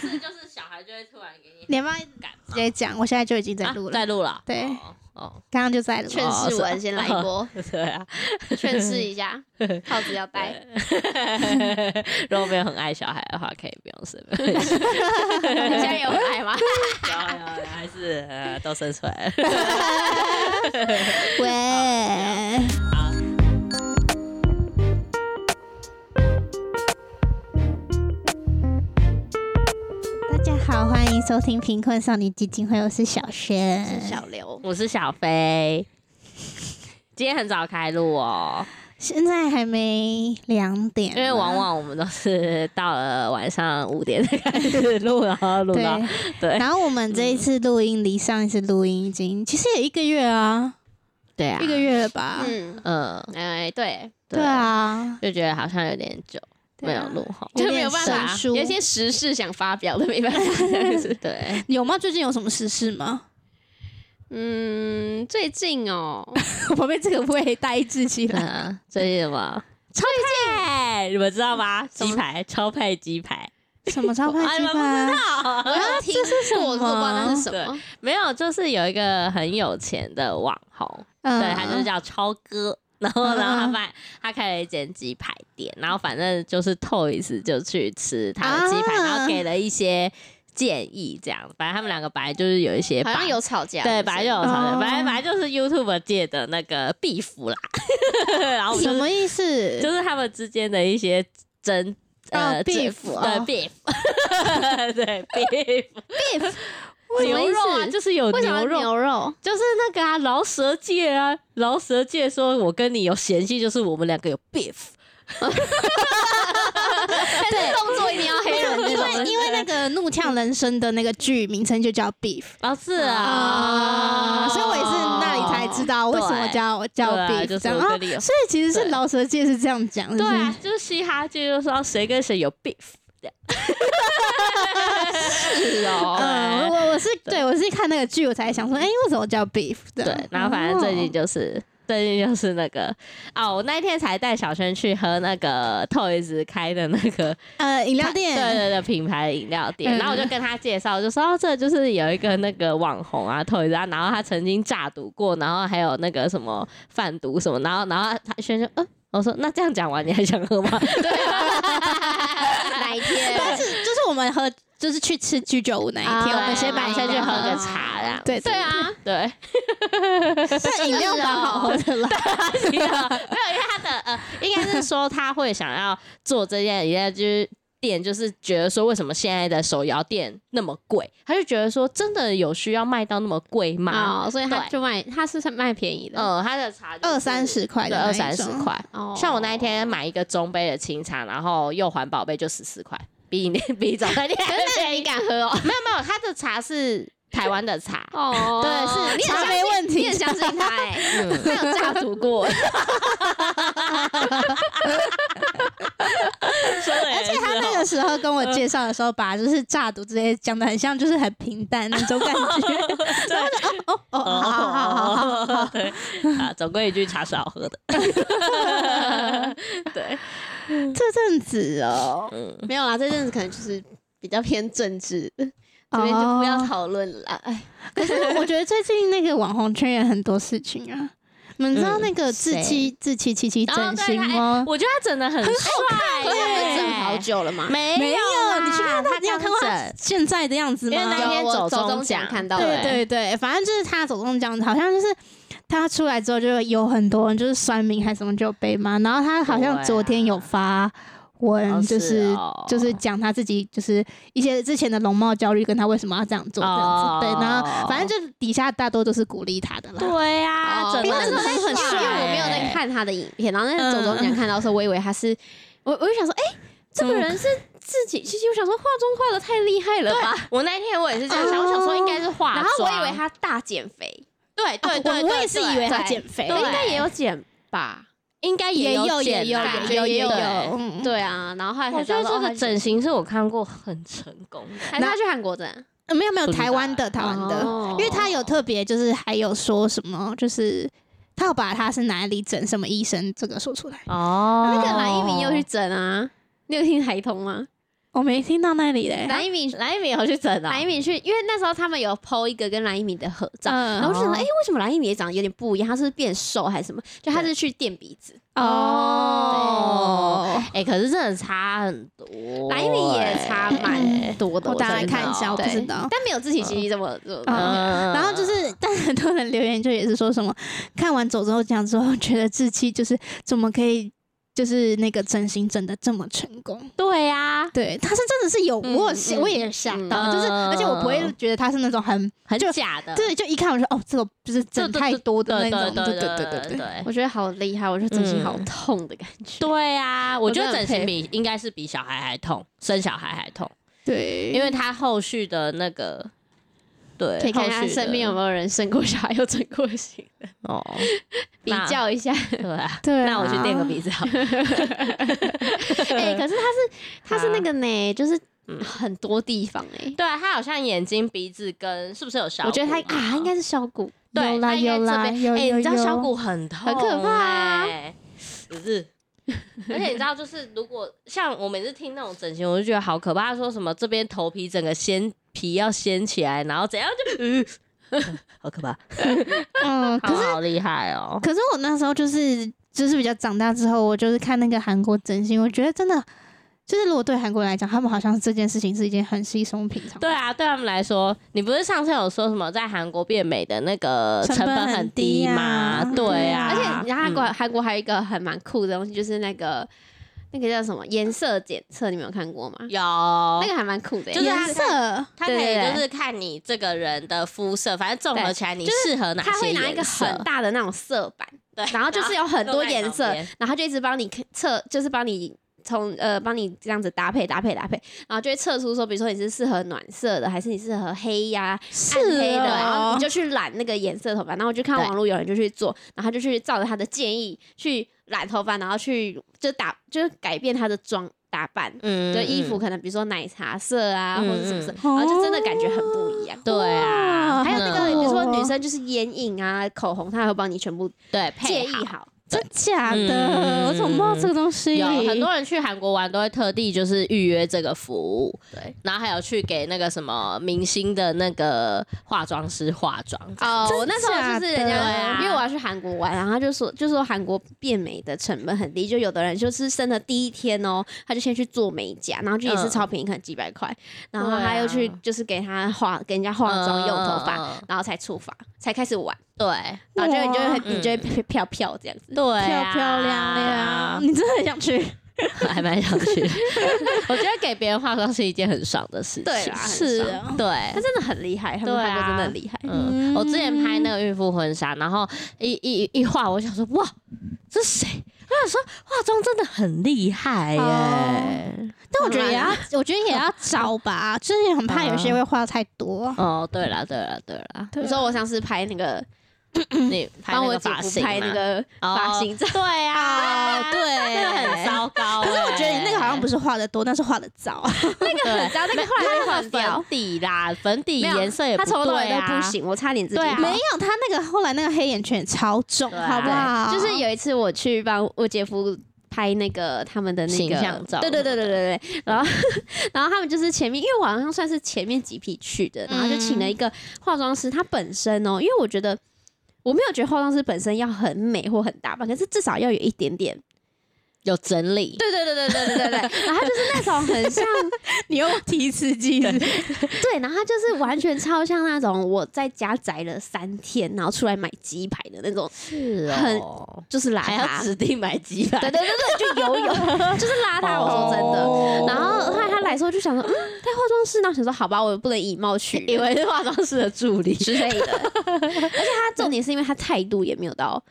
是就是小孩就会突然给你你要不要感直接讲？我现在就已经在啊录了，在录了，对哦哦，刚刚就在录。劝世文先来一波，对啊，劝世一下，耗子要戴。如果没有很爱小孩的话，可以不用生。你 现在有很爱吗？有有有还是呃都生出来了。喂，好，欢迎收听贫困少女基金会，我是小轩。是小刘，我是小飞。今天很早开录哦，现在还没两点啊，因为往往我们都是到了晚上五点才开始录，然后录到对。对。然后我们这一次录音离上一次录音已经其实也一个月啊，对啊，一个月了吧？嗯，嗯，哎，对，对，啊，就觉得好像有点久没有录好。就没有办法生疏有一些时事想发表的没办法这样子。对，有吗？最近有什么时事吗？嗯，最近哦，我旁边这个会呆滞起来。啊，最近什么超派，你们知道吗？鸡排，超派鸡排。什么超派 你们不知排？道？我要听我不知道那是什么。没有，就是有一个很有钱的网红，嗯对他就是叫超哥。然后，然后他发，他开了一间鸡排店，然后反正就是 Toys 就去吃他的鸡排，啊然后给了一些建议，这样。反正他们两个本来就是有一些把好像有吵架，对，本来就有吵架，哦本来本来就是 YouTube 界的那个 beef 啦，然后就是什么意思？就是他们之间的一些争。呃哦，beef，对哦 beef，对 beef beef 牛肉啊，就是有牛肉，牛肉？就是那个啊，饶舌界啊，饶舌界说我跟你有嫌隙，就是我们两个有 beef。对，动作一定要黑人那因种。为因为那个《怒呛人生》的那个剧名称就叫 Beef 哦，是啊，啊，所以我也是那里才知道为什么叫叫 Beef 就是这样。啊所以其实是对。饶舌界是这样讲，对啊，就是嘻哈界就说谁跟谁有 beef 这样。是哦。嗯，我我是对我是看那个剧我才想说，哎，为什么叫 Beef？对，然后反正最近哦就是。最近就是那个哦，我那一天才带小轩去喝那个 Toys 开的那个呃饮料店，对对对，品牌的饮料店。嗯然后我就跟他介绍，就说哦，这就是有一个那个网红啊，Toys 啊，然后他曾经诈赌过，然后还有那个什么贩毒什么，然后然后他轩就嗯，我说那这样讲完你还想喝吗？哪一天？但是就是我们喝就是去吃居酒屋那一天，啊我们先买下去喝个茶，这样对对啊，对。但饮料蛮好喝的啦。没有，因为他的呃，应该是说他会想要做这件饮料就是店，就是觉得说为什么现在的手摇店那么贵，他就觉得说真的有需要卖到那么贵吗？哦，所以他对就卖，他是卖便宜的。嗯，他的茶就是二三十块对，的那一二三十块。哦像我那一天买一个中杯的清茶，然后又环保杯就十四块，比你 比早餐店还便宜。敢喝哦？没有没有，他的茶是台湾的茶。哦，对是茶你也相信没问题你也相信他哎，嗯，他有炸毒过，而且他那个时候跟我介绍的时候，把就是炸毒这些讲的很像，就是很平淡那种感觉。哦哦哦，好好好好好好，对啊，总归一句，茶是好喝的。对，这阵子哦，嗯，没有啦，这阵子可能就是比较偏政治，这边就不要讨论了啦。哎，可是我觉得最近那个网红圈也很多事情啊。你们知道那个自欺自欺欺欺整形吗？我觉得他整的很帅他们耶，整好久了嘛？没没有，你去看他，你有看过他现在的样子吗？因为那有天走我走中中奖奖看到对了，对对，反正就是他走中奖，好像就是他出来之后，就有很多人就是酸民还是什么就被骂，然后他好像昨天有发文，哦就是是哦。就是讲他自己就是一些之前的容貌焦虑，跟他为什么要这样做这样哦子，对，然后反正就是底下大多都是鼓励他的啦。对呀，哦整的因为那时候他很帅因为我没有在看他的影片，然后那个走中奖看到的时候，我以为他是，我我就想说，哎，这个人是自己，其实我想说化妆化的太厉害了吧，我那天我也是这样想，我想说应该是化妆，然后我以为他大减肥，对对对，我我也是以为他减肥，对应该也有减吧？应该也有也有有也有。对啊，然后后来才我觉得知道说哦这个整形是我看过很成功的，还是他去韩国整，呃没有没有台湾的台湾的，哦。因为他有特别就是还有说什么就是。他有把他是哪里整什么医生这个说出来，哦。那个蓝一鸣又去整啊，你有听台通吗？我没听到那里嘞。蓝一鸣，蓝一鸣有去整啊蓝一鸣去，因为那时候他们有 PO 一个跟蓝一鸣的合照，嗯然后我就想哎、为什么蓝一鸣也长得有点不一样？他是不是变瘦还是什么？就他是去垫鼻子，哦，哎、可是真的差很多、蓝一鸣也差蛮多的。我大概觉得看一下，我不对知道。但没有自己其实这么这么。嗯然后就是，但很多人留言就也是说什么，看完走之后讲之后，觉得志气就是怎么可以，就是那个整形整的这么成功。对呀、对，他是真的是有，嗯我有吓嗯我也吓到，嗯。就是而且我不会觉得他是那种很很就假的，对，就一看我说哦，这个就是整太多的那种，对对对对对。我觉得好厉害，我觉得整形好嗯痛的感觉。对啊，我觉得整形比应该是比小孩还痛，生小孩还痛，对，因为他后续的那个，对，可以看一下后续的身边有没有人生过小孩又整过型的，哦，比那较一下。对啊，对啊，那我去垫个鼻子好了。哎、可是他是他是 那个呢，就是嗯很多地方哎、对啊，他好像眼睛、鼻子跟是不是有小？我觉得他啊，他应该是小骨。对，有啦他应该有啦这边哎、有有你知道小骨很痛、很可怕不是。而且你知道，就是如果像我每次听那种整形，我就觉得好可怕。说什么这边头皮整个掀皮要掀起来，然后怎样就，呃、好可怕。嗯，可是好好厉害哦。可是我那时候就是就是比较长大之后，我就是看那个韩国整形，我觉得真的就是如果对韩国人来讲，他们好像这件事情是一件很稀松平常。对啊，对他们来说，你不是上次有说什么在韩国变美的那个成本很低吗？对啊，而且你知道韩国嗯韩国还有一个很蛮酷的东西，就是那个那个叫什么颜色检测，你没有看过吗？有那个还蛮酷的欸，就是它颜色，它可以就是看你这个人的肤色，反正综合起来你适合哪他会拿一个很大的那种色板，对，然后就是有很多颜色然后他就一直帮你测，就是帮你从呃帮你这样子搭配搭配搭配，然后就会测出说，比如说你是适合暖色的，还是你适合黑呀、是暗黑的，哦然后你就去染那个颜色头发。然后我就看网络有人就去做，然后他就去照着他的建议去染头发，然后去就打就是改变他的妆打扮。嗯就衣服嗯可能比如说奶茶色啊，嗯或者什么色，嗯然后就真的感觉很不一样。对啊，还有那个，嗯比如说女生就是眼影啊、口红，她还会帮你全部对配建议好。好。真假嗯的？我怎么不知道这个东西？有很多人去韩国玩都会特地就是预约这个服务，对，然后还有去给那个什么明星的那个化妆师化妆。哦，我那时候就是人家，要去韩国玩，然后他就说，就说韩国变美的成本很低，就有的人就是生的第一天哦，他就先去做美甲，然后就也是嗯。超便宜，可能几百块，然后他又去就是给他化，给人家化妆用头发，嗯。然后才出发，才开始玩，对。然后就你就会你就会飘飘飘这样子。对漂啊，漂亮亮，你真的很想去？还蛮想去的。我觉得给别人化妆是一件很爽的事情。对是啊，对他。真的很厉害，他们对啊韩国真的很厉害。嗯，我之前拍那个孕妇婚纱，然后一一一化，我想说哇，这谁？我想说化妆真的很厉害耶。哦但我觉得也要，我觉得也要找吧，就是也很怕有些会化太多。哦，对了对了对了，你说我上次拍那个，你帮我姐夫拍那个发型照，对啊，对那个很糟糕欸。可是我觉得你那个好像不是画的多，但是画的早。那个很糟那个后来被换掉粉底啦，粉底颜色也他从头到尾对啊都不。行，我差点自己对啊没有，他那个后来那个黑眼圈超重，啊好不好？就是有一次我去帮我姐夫拍那个他们的那个形象照对对对对对对，然后 然后他们就是前面，因为我好像算是前面几批去的，然后就请了一个化妆师，他本身哦，因为我觉得我没有觉得化妆师本身要很美或很打扮，可是至少要有一点点，有整理，对对对对对对对对，然后他就是那种很像你又提词机对，然后他就是完全超像那种我在家宅了三天，然后出来买鸡排的那种，是很哦，就是邋还要遢，指定买鸡排，对对对对，就游泳，就是邋遢。我说真的。哦然后后来他来的时候就想说，嗯，在化妆室，然后想说好吧，我也不能以貌取人，以为是化妆师的助理，之类的。而且他重点是因为他态度也没有到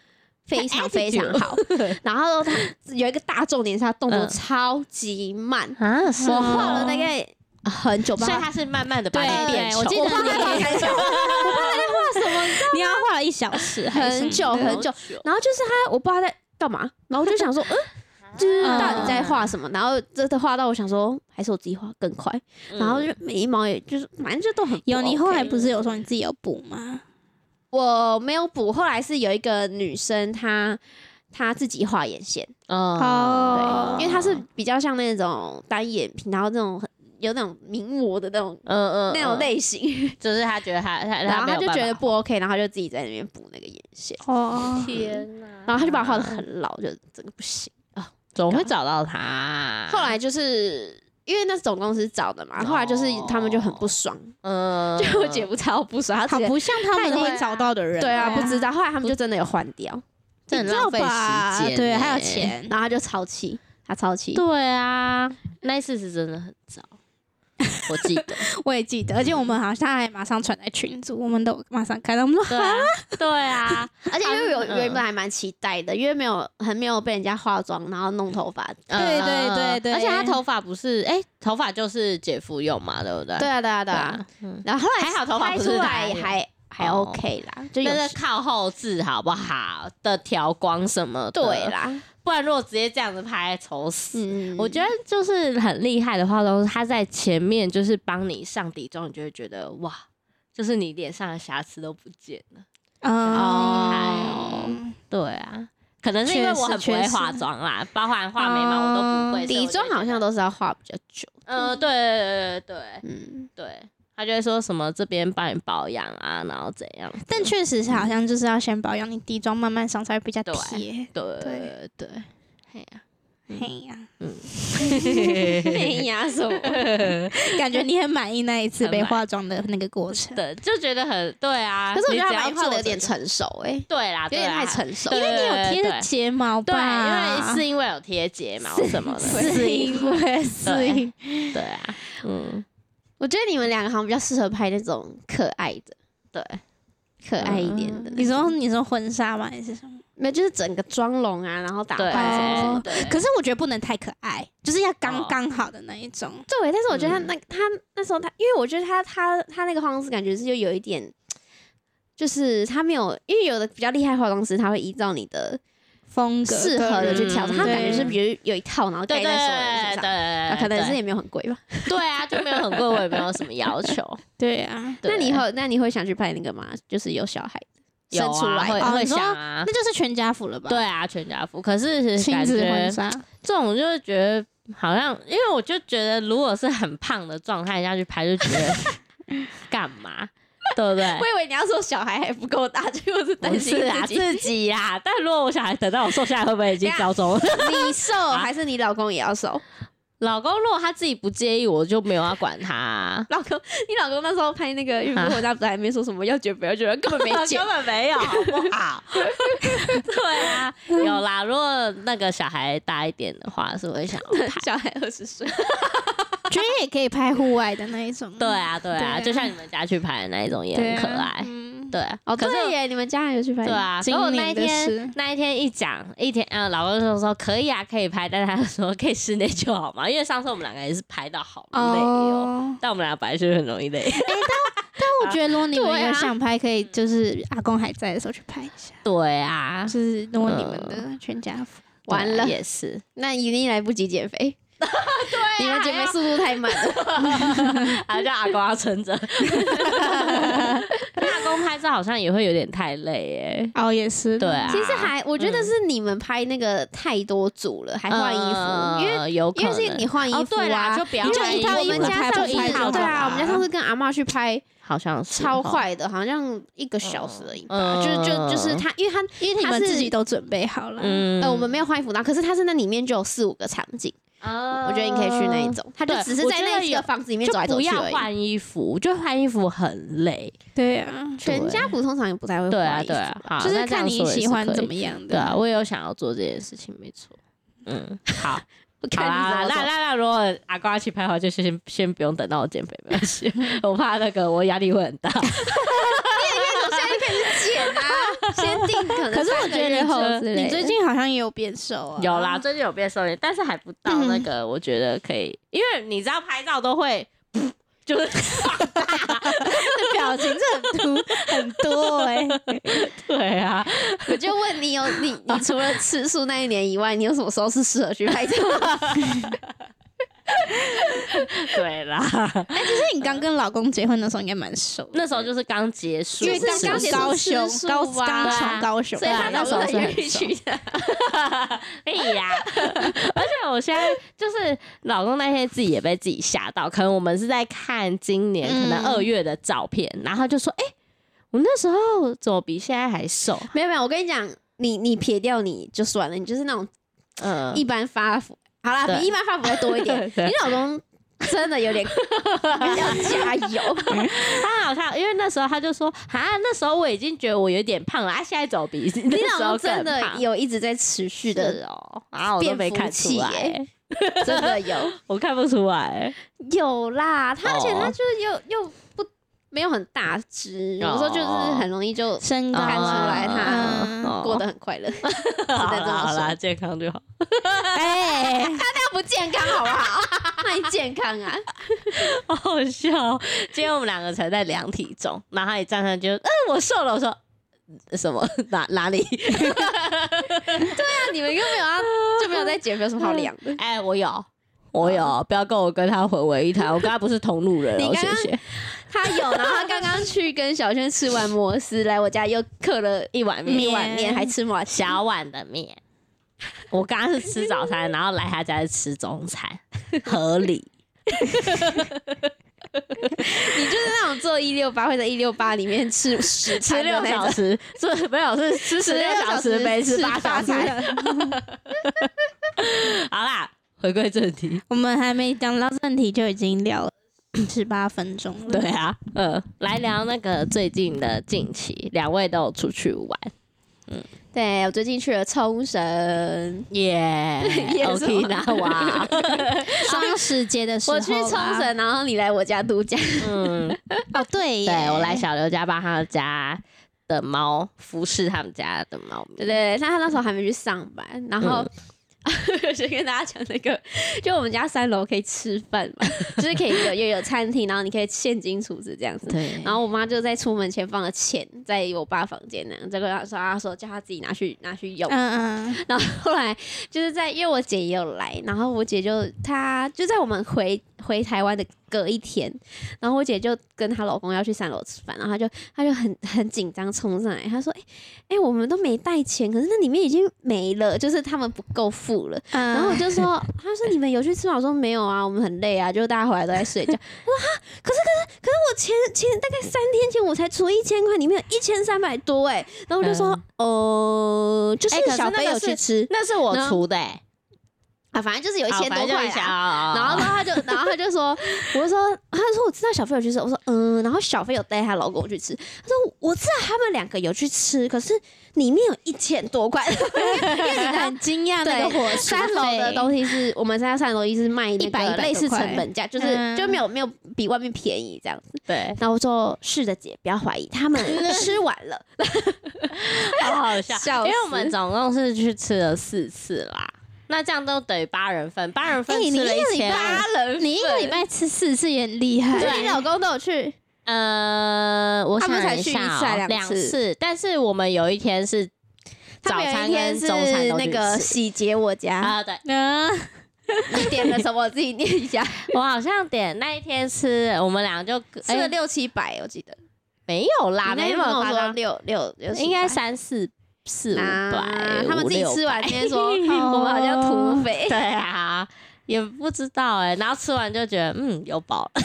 非常非常好，然后他有一个大重点是他动作嗯。超级慢，啊，我哦画了大概很久，所以。他是慢慢的把对你变丑。对我记得我画了你很久，你要画了一小时，很久很久，然后就是他，我不知道他在干嘛，然后我就想说，嗯，就是到底在画什么？然后真的画到我想说，还是我自己画更快。然后就眉毛也就是反正就都很有，你后来不是有说你自己有补吗？我没有补，后来是有一个女生她。她自己画眼线，哦。哦。对，因为她是比较像那种单眼皮，然后那种很有那种名模的那种嗯嗯，那种嗯，类型，就是他觉得他他然后他就觉得不 OK，然后他就自己在那边补那个眼线，哦，天哪，然后他就把我画的很老，就整个不行。啊。总会找到他。后来就是因为那是总公司找的嘛，后来就是他们就很不爽，嗯，就我姐夫超不爽，他不像他们会找到的人。对啊，不知道，后来他们就真的有换掉，这很浪费时间，对，还有。钱。然后他就超气，他超气，对啊，那一次是真的很糟，我记得。我也记得，而且我们好像还马上传在群组，我们都马上看到，我们说对啊，对啊，而且因为我嗯。原本还蛮期待的，因为没有很没有被人家化妆，然后弄头发。对对对对。而且他头发不是，哎，头发就是姐夫用嘛，对不对？对啊，对啊，对对啊。然后后来还好头发不是拍出来还还哦。OK 啦，就是靠后置好不好？的调光什么的，对，啦，不然如果直接这样子拍，丑死。嗯，我觉得就是很厉害的化妆师，他在前面就是帮你上底妆，你就会觉得哇，就是你脸上的瑕疵都不见了。哦厉害哦对啊，可能是因为我很不会化妆啦，包含画眉毛我都不会。底妆好像都是要画比较久。呃，对对对对嗯，对，他就会说什么这边帮你保养啊，然后怎样。但确实是好像就是要先保养，你底妆慢慢上才会比较对贴。对对对对，嘿呀，嘿呀，没呀什么？感觉你很满意那一次被化妆的那个过程。对，就觉得很对啊。可是我觉得他你只要把你画的有做这个点成熟哎，对啦，有点太成熟对。因为你有贴对对睫毛对，吧？因为是因为有贴睫毛什么的，是因为是因对啊，嗯，我觉得你们两个好像比较适合拍那种可爱的、对，可爱一点的。你说你说婚纱吗？还是什么？没有，就是整个妆容啊，然后打扮什么什么的。可是我觉得不能太可爱，就是要刚哦刚好的那一种。对，但是我觉得他嗯那他那时候他，因为我觉得他他他那个化妆师感觉是就有一点，就是他没有，因为有的比较厉害化妆师，他会依照你的风格适合的去调整，嗯他感觉是比如有一套，然后盖对对在所有人身上。对对啊，可能是对也没有很贵吧。对啊，就没有很贵，我也没有什么要求。对啊，对那你以后，那你会想去拍那个吗？就是有小孩有生出来的啊会会哦想啊那，就是全家福了吧？对，啊，全家福。可是亲子婚纱。这种就是觉得好像，因为我就觉得，如果是很胖的状态下去拍，就觉得 干嘛，对不对？我以为你要说小孩还不够大，结果是担不心是啊，自己自己啦。但如果我小孩等到我瘦下来，会不会已经高中了？你瘦还是你老公也要瘦？老公如果他自己不介意，我就没有要管他啊、老公，你老公那时候拍那个孕妇回家，不是还没说什么要减不要减，根本没减根。本没有，好不好？对啊，有啦。如果那个小孩大一点的话，是会想要。小孩二十岁，觉 得也可以拍户外的那一种。对啊，对啊，就像你们家去拍的那一种也很可爱。嗯，对啊，哦，可是对耶，你们家人有去拍？对，啊，今可我那一天那一天一讲一天，嗯，老公就说可以啊，可以拍，但是他说可以室内就好嘛，因为上次我们两个也是拍到好累哦，哦。但我们俩本来就是很容易累。但我觉得如果你们有想拍，可以就是阿公还在的时候去拍一下，对啊，就是如果你们的全家福。完了也是，那一定来不及减肥。对，你们姐妹速度太慢了。还叫阿公要撑着。阿公拍照好像也会有点太累耶。哦，也是。对啊其实还，我觉得是你们拍那个太多组了，还换衣服，因为因为是你换衣服哦对啦啊，就不要你就一套我们了家上就一套对啊，我们家上次跟阿妈去拍，好像是超哦，快的，好像一个小时而已吧。嗯就是就就是他，因为他因为你他们自己都准备好了。嗯呃我们没有换衣服，然后可是他是那里面就有四五个场景，我我觉得你可以去那一种，他就只是在那我觉得有个房子里面就走来走不去而已。要换衣服，我觉得换衣服很累。对啊，全家福通常也不太会对啊，换衣服对啊，好，就是看你喜欢怎么样的。对啊，我也有想要做这件事情，没错。嗯，好，我好啦，看你怎么走。那那那如果阿公要去拍的话，就先先不用等到我减肥，没关系，我怕那个我压力会很大。现在就开始减啊，先定可能可是我觉得你最你最近好像也有变瘦啊。有啦，最近有变瘦一点，但是还不到那个，我觉得可以，因为你知道拍照都会。就是表情是很突很多哎。对啊，我就问你有你你除了吃素那一年以外，你有什么时候是适合去拍照？对啦，哎，其实你刚跟老公结婚的时候应该蛮熟的，那时候就是刚结束，因为刚刚结束高雄吃素高啊刚从高雄所以他对啊那时候是很熟去的。可 以呀。而且我现在就是老公那天自己也被自己吓到，可能我们是在看今年可能嗯二月的照片，然后他就说：“哎、我那时候怎么比现在还瘦没有没有，我跟你讲，你你撇掉你就算了，你就是那种？”嗯，一般发福，好啦，比一般发福再多一点。对。你老公真的有点 要加油，他好看因为那时候他就说：“啊，那时候我已经觉得我有点胖了，啊，现在怎么比你那时候老公真的有一直在持续的，哦，然后我都没看出来、真的有。我看不出来。有啦。他而且哦。他就是又又不没有很大只，有时候就是很容易就身高看出来他过得很快乐。好 只能这么啦好啦，健康就好。哎，他那不健康好不好？那你健康啊？好好笑哦。今天我们两个才在量体重，然后他一站上就，嗯，我瘦了。我说呃什么 哪哪里？对啊你们又没有要就没有在减肥，有什么好量的？哎、我有，我有，不要跟我跟他混为一谈。我跟他不是同路人哦，你刚刚谢谢。他有，然后他刚刚去跟小轩吃完摩斯，来我家又刻了一碗面，一碗面，还吃碗小。碗的面。我刚刚是吃早餐，然后来他家是吃中餐，合理。你就是那种做一六八会在一六八里面吃十吃六。小时，是没有是吃十六小时，没吃八小时。好啦，回归正题。我们还没讲到正题就已经聊了 十八分钟了。对啊，呃，来聊那个最近的近期，两位都有出去玩，嗯。对我最近去了冲绳，耶、也 o 是。K 那哇，双十节的时候吧，我去冲绳，然后你来我家度假。嗯，哦，对耶，对我来小刘家帮他们家的猫服侍他们家的猫咪，对对那，他那时候还没去上班，然后。嗯 先跟大家讲那个，就我们家三楼可以吃饭嘛，就是可以有又有餐厅，然后你可以现金储值这样子。对，然后我妈就在出门前放了钱在我爸房间那样，这个他说他说叫他自己拿去拿去用。嗯嗯，然后后来就是在因为我姐也有来，然后我姐就她就在我们回回台湾的隔一天，然后我姐就跟她老公要去三楼吃饭，然后她就她就很很紧张冲上来，她说：“哎、哎、我们都没带钱，可是那里面已经没了，就是他们不够付了。”嗯然后我就说：“她说你们有去吃吗？”我说：“没有啊，我们很累啊，就大家回来都在睡觉。”我说：“哈，可是可是可是我前前大概三天前我才出一千块，里面有一千三百多哎、然后我就说：“呃，就是小飞那个是有去吃。”那是我出的、欸，啊，反正就是有一好千多块反正就一千啦。哦然后呢，他就，然后他就说，我就说，他就说我知道小飞有去吃，我说嗯，然后小飞有带她老公去吃，他说我知道他们两个有去吃，可是里面有一千多块，因为很惊讶那个伙食三楼的东西是我们家三楼一是卖那100个类似成本价，就是嗯就没有没有比外面便宜这样子。对，然后我说是的姐，不要怀疑，他们 吃完了，好好笑，笑因为我们总共是去吃了四次啦。那这样都等于八人份，八人份吃了一个礼千拜二。人你一个礼拜吃四次也很厉害，所以你老公都有去，呃，我想他们才去一次两两次次，但是我们有一天是早他有餐一天是跟中餐都那个吃洗劫我家，啊，对，嗯，你点了什么？我自己念一下，我好像点那一天吃，我们俩就哎吃了六七百，我记得。没有啦，没你那天跟我说那么夸张，六六六七，应该三四四五啊百，他们自己吃完今天说 我们好像土匪，对啊，也不知道哎、然后吃完就觉得嗯有饱了，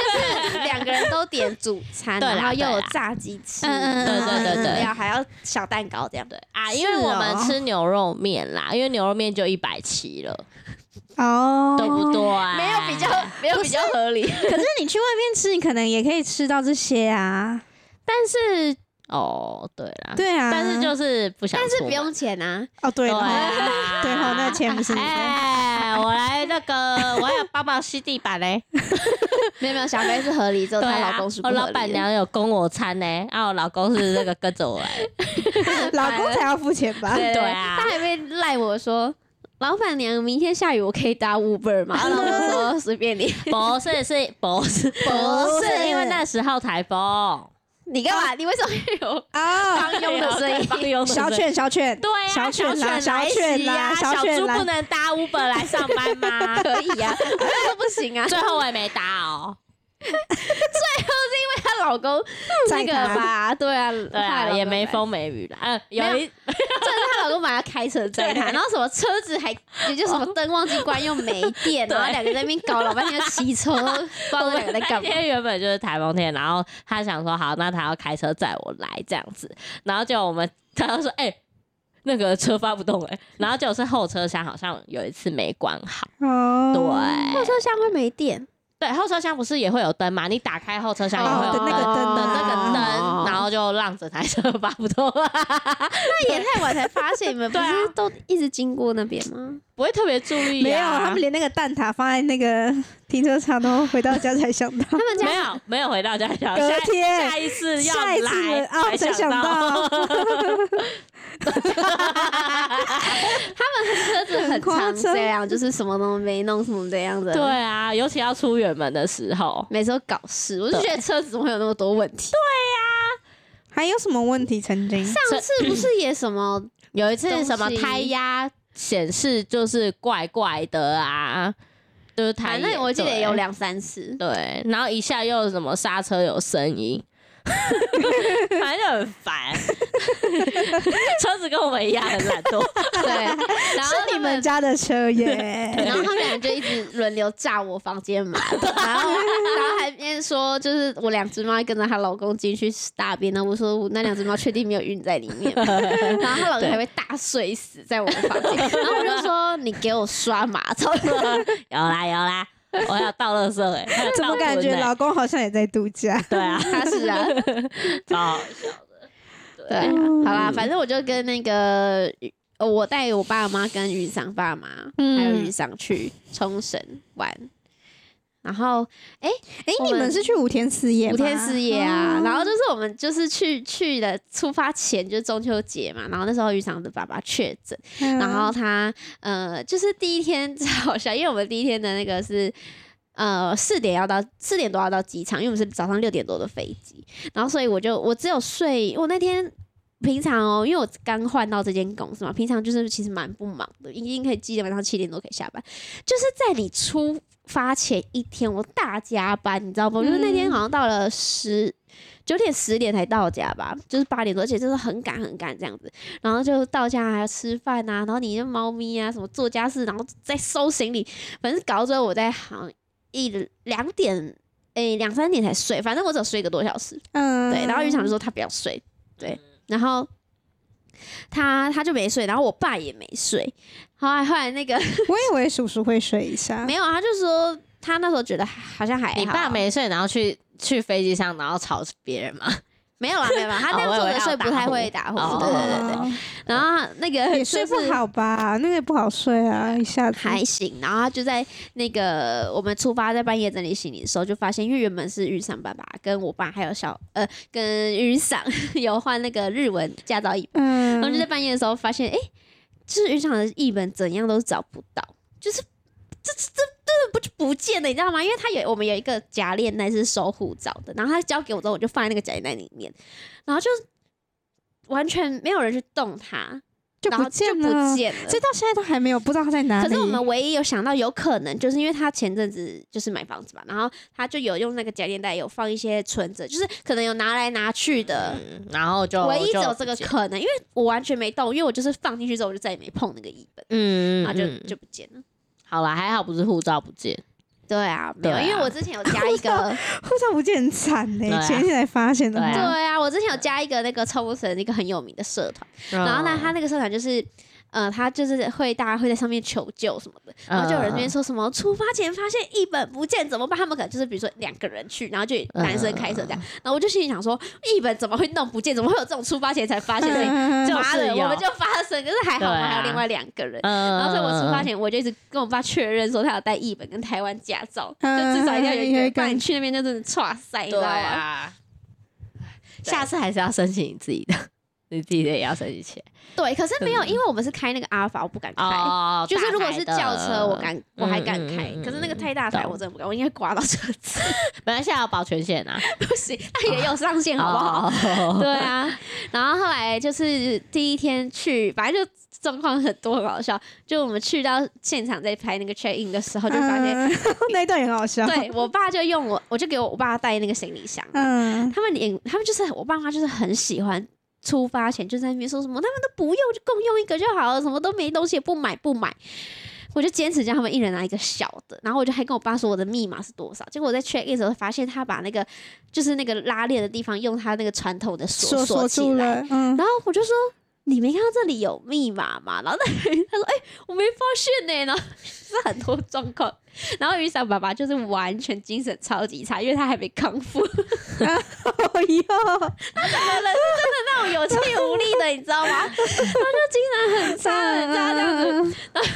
两个人都点主餐，对然后又有炸鸡吃，对对对对然后还要小蛋糕这样。对，啊，因为我们哦吃牛肉面啦，因为牛肉面就一百七了，哦，对不对？没有比较没有比较合理。可是你去外面吃，你可能也可以吃到这些啊。但是哦，对啦，对啊，但是就是不想但是不用钱啊，哦，对对了，啊，对吼，那个钱不是你的。哎，我来那个，我要帮忙吸地板嘞。没有没有，小飞是合理，只有对啊她老公是，不我合理的老板娘有供我餐呢，啊，我老公是那个跟着我来。老公才要付钱吧？对对啊他还会赖我说。老板娘，明天下雨我可以打 Uber 吗？然后我说随便你。不是，是不是不是因为那时候台风，你干嘛？你为什么有啊，帮佣的声音？小犬小犬，对呀，小犬啦，小来犬啦，袭呀，小犬猪不，能搭 Uber 来上班吗？可以啊，这都不行啊。最后我也没搭哦。她老公那个吧，对啊，对啊，也没风没雨啦。嗯，有一就是她老公把她开车载她，然后什么车子还也就什么灯忘记关又没电，然后两个在那边搞老半天骑车，不知道两个在干嘛。那。天原本就是台风天，然后他想说好，那他要开车载我来这样子，然后就我们他就说哎、那个车发不动哎、然后就是后车厢好像有一次没关好，哦，对。后车厢会没电，对，后车厢不是也会有灯嘛？你打开后车厢也会有哦那个灯的啊那个灯，哦然后就让整台车发不动，那也太晚才发现，你们不对啊是都一直经过那边吗？不会特别注意、啊。没有，他们连那个蛋挞放在那个停车场，都回到家才想到。他们家没有没有回到家想，隔下天下一次要下一次来啊才想到。到，车子很常张这样，就是什么都没弄，什么这样的。对，啊，尤其要出远门的时候，每次都搞事，我就觉得车子怎么会有那么多问题？对呀还有什么问题？曾经上次不是也什么有一次什么胎压显示就是怪怪的啊，就是胎反正我记得有两三次。对，然后一下又什么刹车有声音，反正就很烦。车子跟我们一样很懒惰，对，然后是你们家的车耶，然后他们俩就一直轮流炸我房间门，然后然后还边说就是我两只猫跟着她老公进去大便，然后我说我那两只猫确定没有晕在里面，然后她老公还会大睡死在我们房间，然后我就说你给我刷马桶，有啦有啦，我要倒垃圾哎、欸，怎么感觉老老公好像也在度假？对啊，他是啊，超好笑的。对，好啦，反正我就跟那个。呃我带我爸妈跟云裳爸妈、嗯还有云裳去冲绳玩，然后哎，我们你们是去五天四夜？五天四夜啊，哦然后就是我们就是去去的出发前就是中秋节嘛，然后那时候渔场的爸爸确诊，嗯然后他呃就是第一天超好笑，因为我们第一天的那个是。呃，四点要到四点多要到机场，因为我们是早上六点多的飞机，然后所以我就我只有睡，我那天平常哦，因为我刚换到这间公司嘛，平常就是其实蛮不忙的，一定可以基本上七点多可以下班，就是在你出发前一天，我大加班，你知道不？就是那天好像到了十九点十点才到家吧，就是八点多，而且就是很赶很赶这样子。然后就到家还要吃饭啊，然后你的猫咪啊什么做家事，然后再收行李，反正搞到最后我在好像一两点。诶，两三点才睡，反正我只有睡一个多小时。嗯对，然后渔场就说他不要睡，对，然后他他就没睡，然后我爸也没睡。后来后来那个我以为叔叔会睡一下，没有，他就说他那时候觉得好像还好你爸没睡，然后去去飞机上，然后吵别人吗？没有啦，没有啦，他那样坐着睡不太会打呼，哦对对对对。哦然后那个也睡不好吧？那个不好睡啊，一下子还行，然后他就在那个我们出发在半夜整理行李的时候，就发现，因为原本是雨伞爸爸跟我爸还有小呃跟雨伞 有换那个日文驾照译本，嗯，然后就在半夜的时候发现，哎、就是雨伞的译本怎样都找不到，就是这这这这不就不见了，你知道吗？因为他有我们有一个假链袋是收护照的，然后他交给我之后，我就放在那个假链袋里面，然后就完全没有人去动它，就不然后就不见了，见了。这到现在都还没有不知道他在哪里。可是我们唯一有想到有可能，就是因为他前阵子就是买房子嘛，然后他就有用那个假链袋有放一些存折，就是可能有拿来拿去的。嗯，然后就唯一只有这个不见可能，因为我完全没动，因为我就是放进去之后我就再也没碰那个一本，嗯，然后就嗯就不见了。好了，还好不是护照不见，对啊，没有，啊因为我之前有加一个，护照不见很惨呢、对啊前天才发现的对吗。对啊，我之前有加一个那个冲绳一个很有名的社团，然后呢，他那个社团就是。呃，他就是会，大家会在上面求救什么的，然后就有人那边说什么出发前发现译本不见怎么办？他们可能就是比如说两个人去，然后就男生开车这样，然后我就心里想说，译本怎么会弄不见？怎么会有这种出发前才发现的？嗯就妈的，是我们就发生，可是还好我们还有另外两个人，嗯，然后所以我出发前我就一直跟我爸确认说他有带译本跟台湾驾照，就嗯至少一定要有一个，有一个不然你去那边就真的岔赛，你知道吗？啊，下次还是要申请你自己的，你自己的也要升级起来。对，可是没有，嗯因为我们是开那个阿尔法，我不敢开。哦，就是如果是轿车，我敢，我还敢开。嗯嗯嗯可是那个太大台，我真的不敢，我应该刮到车子，本来现在要保全险啊，不行，那也有上限，好不好？好？对啊，然后后来就是第一天去，反正就状况很多，很好笑。就我们去到现场在拍那个 check in 的时候，就发现，嗯那一段也很好笑。对我爸就用我，我就给我我爸带那个行李箱，嗯，他们连他们就是我爸妈就是很喜欢。出发前就在那边说什么，他们都不用，就共用一个就好了，什么都没东西，不买不买。我就坚持叫他们一人拿一个小的，然后我就还跟我爸说我的密码是多少。结果我在 check in 的时候发现他把那个就是那个拉链的地方用他那个传统的锁锁起来，然后我就说：“你没看到这里有密码吗？”然后那他说：“哎、我没发现呢、然后是很多状况。然后雨伞爸爸就是完全精神超级差，因为他还没康复，哎呦，那种有气无力的，你知道吗？他就精神很差很差这样子。然后，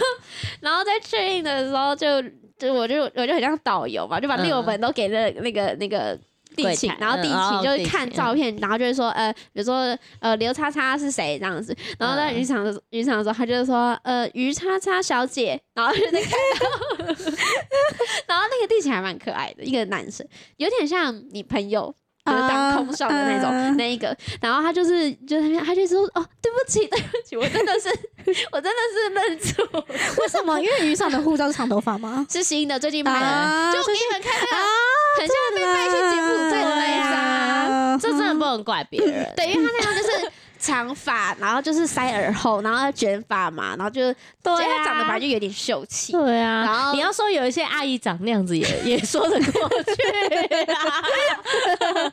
然后在确认的时候就，就我就我就很像导游嘛，就把六本都给了那个那个。地勤，然后地勤就是看照片，然后就会说，呃，比如说，呃，刘叉叉是谁这样子，然后在嗯。渔场的渔场的时候，他就是说，呃，于叉叉小姐，然后就在看到，然后那个地勤还蛮可爱的，一个男生，有点像你朋友。就是当空少的那种、啊那一个，然后他就是就那边他就说哦对不起对不起，我真的是 我真的是认错，为什么？因为雨伞的护照是长头发吗？是新的最近拍的，啊就给你们看那个，很像被卖去柬埔寨的那一张啊。啊这真的不能怪别人。对，因为他那张就是长发，然后就是塞耳后，然后卷发嘛，然后就对就他啊长得本来就有点秀气。对啊，然后你要说有一些阿姨长那样子也 也说得过去啊。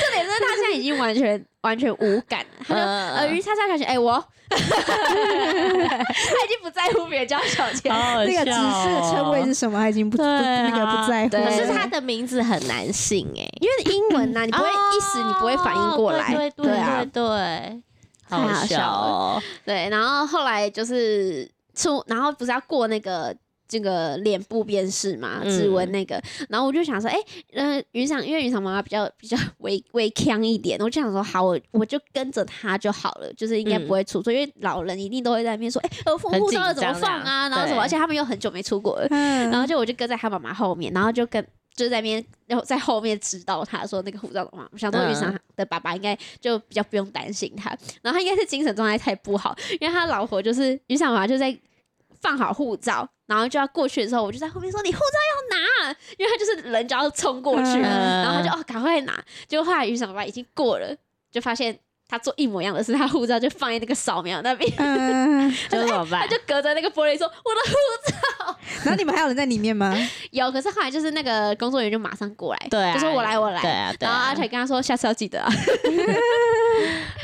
重点是他现在已经完全完全无感，他就嗯呃于叉叉小姐，哎我，他已经不在乎别人叫小姐。那个指示的称谓是什么？他已经不不对啊。那个不在乎。可是他的名字很男性哎，因为英文呐、你不会一时你不会反应过来，哦对对啊。对，好好笑。对，然后后来就是出，然后不是要过那个这个脸部辨识嘛，指纹嗯那个，然后我就想说，哎、呃，云裳，因为云裳妈妈比较比较 微微强一点，我就想说，好，我我就跟着她就好了，就是应该不会出错，因为老人一定都会在那边说，哎、呃，护照要怎么放啊，啊然后什么，而且他们又很久没出国了，嗯，然后就我就跟在他妈妈后面，然后就跟。就在那边，然后在后面指导他说那个护照怎么放。我想说嗯雨伞的爸爸应该就比较不用担心他，然后他应该是精神状态太不好，因为他老婆就是雨伞妈妈就在放好护照，然后就要过去的时候，我就在后面说你护照要拿，因为他就是人就要冲过去，嗯。然后他就哦赶快拿，结果后来雨伞爸爸已经过了，就发现他做一模一样的事，他护照就放在那个扫描那边，嗯，就怎么办？他？就隔着那个玻璃说我的护照。然后你们还有人在里面吗？有，可是后来就是那个工作人员就马上过来，对啊，就说我来我来，对啊，对啊。然后而且跟他说下次要记得啊，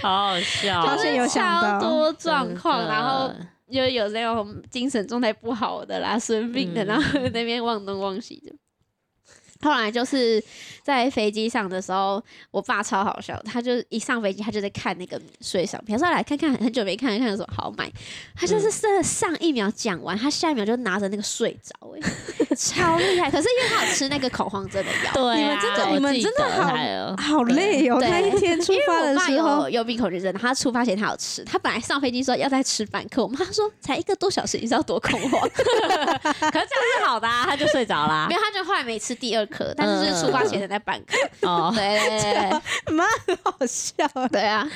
好好笑。超多状况，然后就有那种精神状态不好的啦、生病的，嗯然后 那边忘东忘西的。后来就是在飞机上的时候，我爸超好笑，他就一上飞机他就在看那个免税商品，他说来看看，很久没看，看有什么好买。他就是上上一秒讲完，他下一秒就拿着那个睡着、欸，超厉害。可是因为他有吃那个恐慌症的药，对啊，你们真的我你们真的好好累哦！对那一天出发因为我爸的时候有，幽闭恐惧症，他出发前他有吃，他本来上飞机说要再吃半颗，我妈说才一个多小时，你知道多恐慌？可是这样是好的啊，他就睡着啦没。有，他就后来没吃第二颗，但是是出发前的那半颗。哦，对对对蛮好笑。对啊，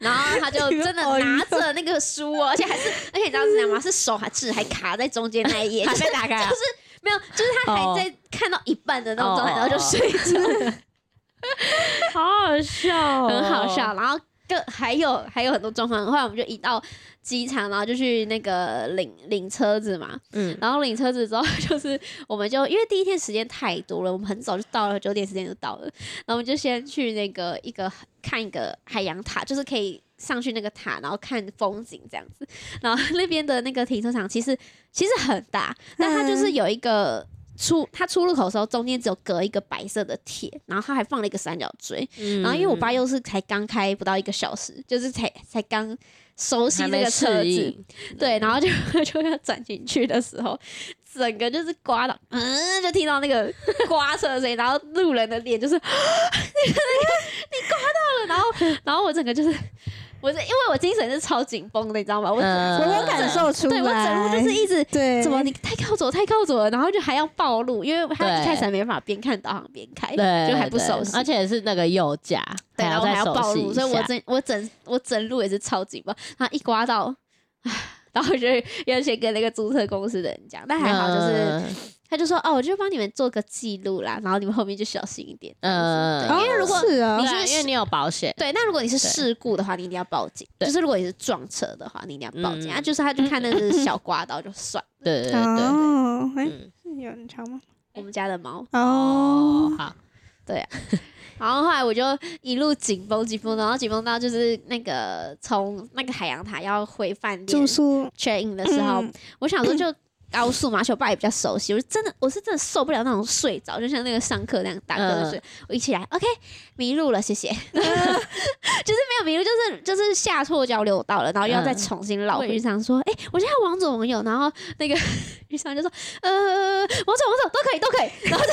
然后他就真的拿着那个书哦，而且还是，而且你知道是怎样吗？是手还纸还卡在中间那一页，还就是没打开啊就是没有，就是他还在看到一半的那种状态，哦然后就睡着，好好笑哦，很好笑。然后更还有还有很多状况，后来我们就一到机场，然后就去那个领领车子嘛，嗯，然后领车子之后，就是我们就因为第一天时间太多了，我们很早就到了，九点时间就到了，然后我们就先去那个一个看一个海洋塔，就是可以上去那个塔，然后看风景这样子。然后那边的那个停车场其实其实很大，但它就是有一个。出它出入口的时候，中间只有隔一个白色的铁，然后他还放了一个三角锥。嗯然后因为我爸又是才刚开不到一个小时，就是才才刚熟悉那个车子，对，然后就 就要转进去的时候，整个就是刮到，嗯，就听到那个 刮车的声音，然后路人的脸就是，你刮到了，然然后然后我整个就是。我是因为我精神是超紧绷的，你知道吗？我嗯。我有感受出来，对我整路就是一直对，怎么你太靠左太靠左了，然后就还要暴露，因为他对。一开始还没办法边看导航边开，对，就还不熟悉，而且是那个右驾，对，然后还要暴露，所以我整我整我整路也是超紧绷，然后一刮到，唉然后我就要先跟那个租车公司的人讲，但还好就是。嗯他就说哦，我就帮你们做个记录啦，然后你们后面就小心一点。嗯嗯，对因为如果是啊。你是啊因为你有保险，对，那如果你是事故的话，你一定要报警。就是如果你是撞车的话，你一定要报警。嗯。啊，就是他就看那是小刮刀就算。对对对对，哦，哎，嗯，有人吵吗？我们家的猫，哦好，对啊，然后后来我就一路紧绷紧绷，然后紧绷到就是那个从那个海洋塔要回饭店住宿。check in 的时候，嗯。我想说就高速嘛，而且我爸也比较熟悉，我就真的我是真的受不了那种睡着，就像那个上课那样打瞌嗯睡。我一起来，OK，迷路了，谢谢。就是没有迷路，就是就是下错交流道了，然后又要再嗯重新绕回去。想说，哎、我现在往左往右，然后那个 玉桑就说，呃，往左往左都可以都可以。然后就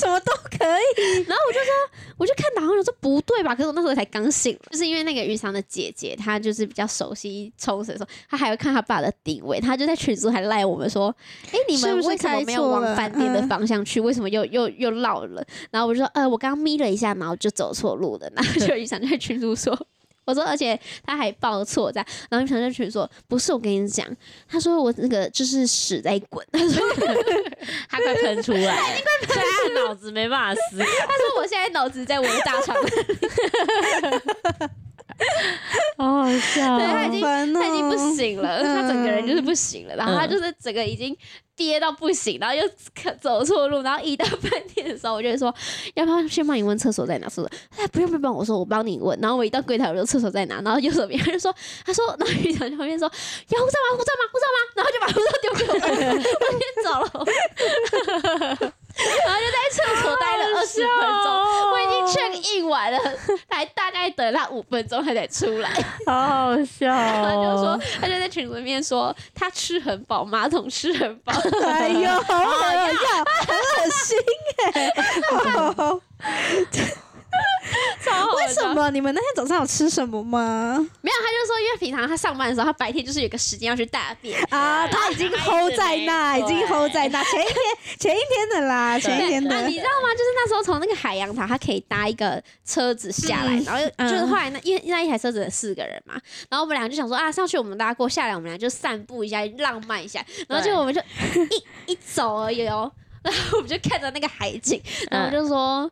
什么都可以，然后我就说，我就看导航，我说不对吧？可是我那时候才刚醒，就是因为那个玉桑的姐姐，她就是比较熟悉冲绳的时候，她还会看她爸的定位，她就在群组还赖我们说，哎、你们为什么没有往饭店的嗯。方向去？为什么又又又绕了？然后我就说，呃，我刚刚眯了一下，然后就走错路了。然后就玉桑就在群主说。我说，而且他还报错这样，然后玉桑在群组说，不是我跟你讲，他说我那个就是屎在滚，他说他快喷出来。了，所以他脑子没办法思考，他说我现在脑子在我的大肠 好好笑。对他已经哦他已经不行了，嗯。他整个人就是不行了，然后他就是整个已经跌到不行，然后又走错路，然后一到饭店的时候，我就会说要不要先帮你问厕所在哪？厕所哎不用不用不用，我说我帮你问，然后我一到柜台我就厕所在哪，然后右手边他就说他说然后局长就旁边说有护照吗护照吗？护照吗，然后就把护照丢给我，我先走了。然后就在厕所待了二十分钟，我已经 check in 完了，还大概等他五分钟他才出来。好好笑他就说哦，，他就在群里面说，他吃很饱，马桶吃很饱。哎呦，好恶心，很恶心哎！为什么你们那天早上有吃什么吗？没有，他就说，因为平常他上班的时候，他白天就是有个时间要去大便。啊，他已经 hold 在那，已经对 hold 在那，前一天前一天的啦，前一天啊，的你知道吗？就是那时候从那个海洋塔，他可以搭一个车子下来，嗯然后就是后来那因为那一台车子有四个人嘛，然后我们俩就想说啊，上去我们搭过，下来我们俩就散步一下，浪漫一下，然后结果我们就一一走而已哦，然后我们就看着那个海景，然后我就说。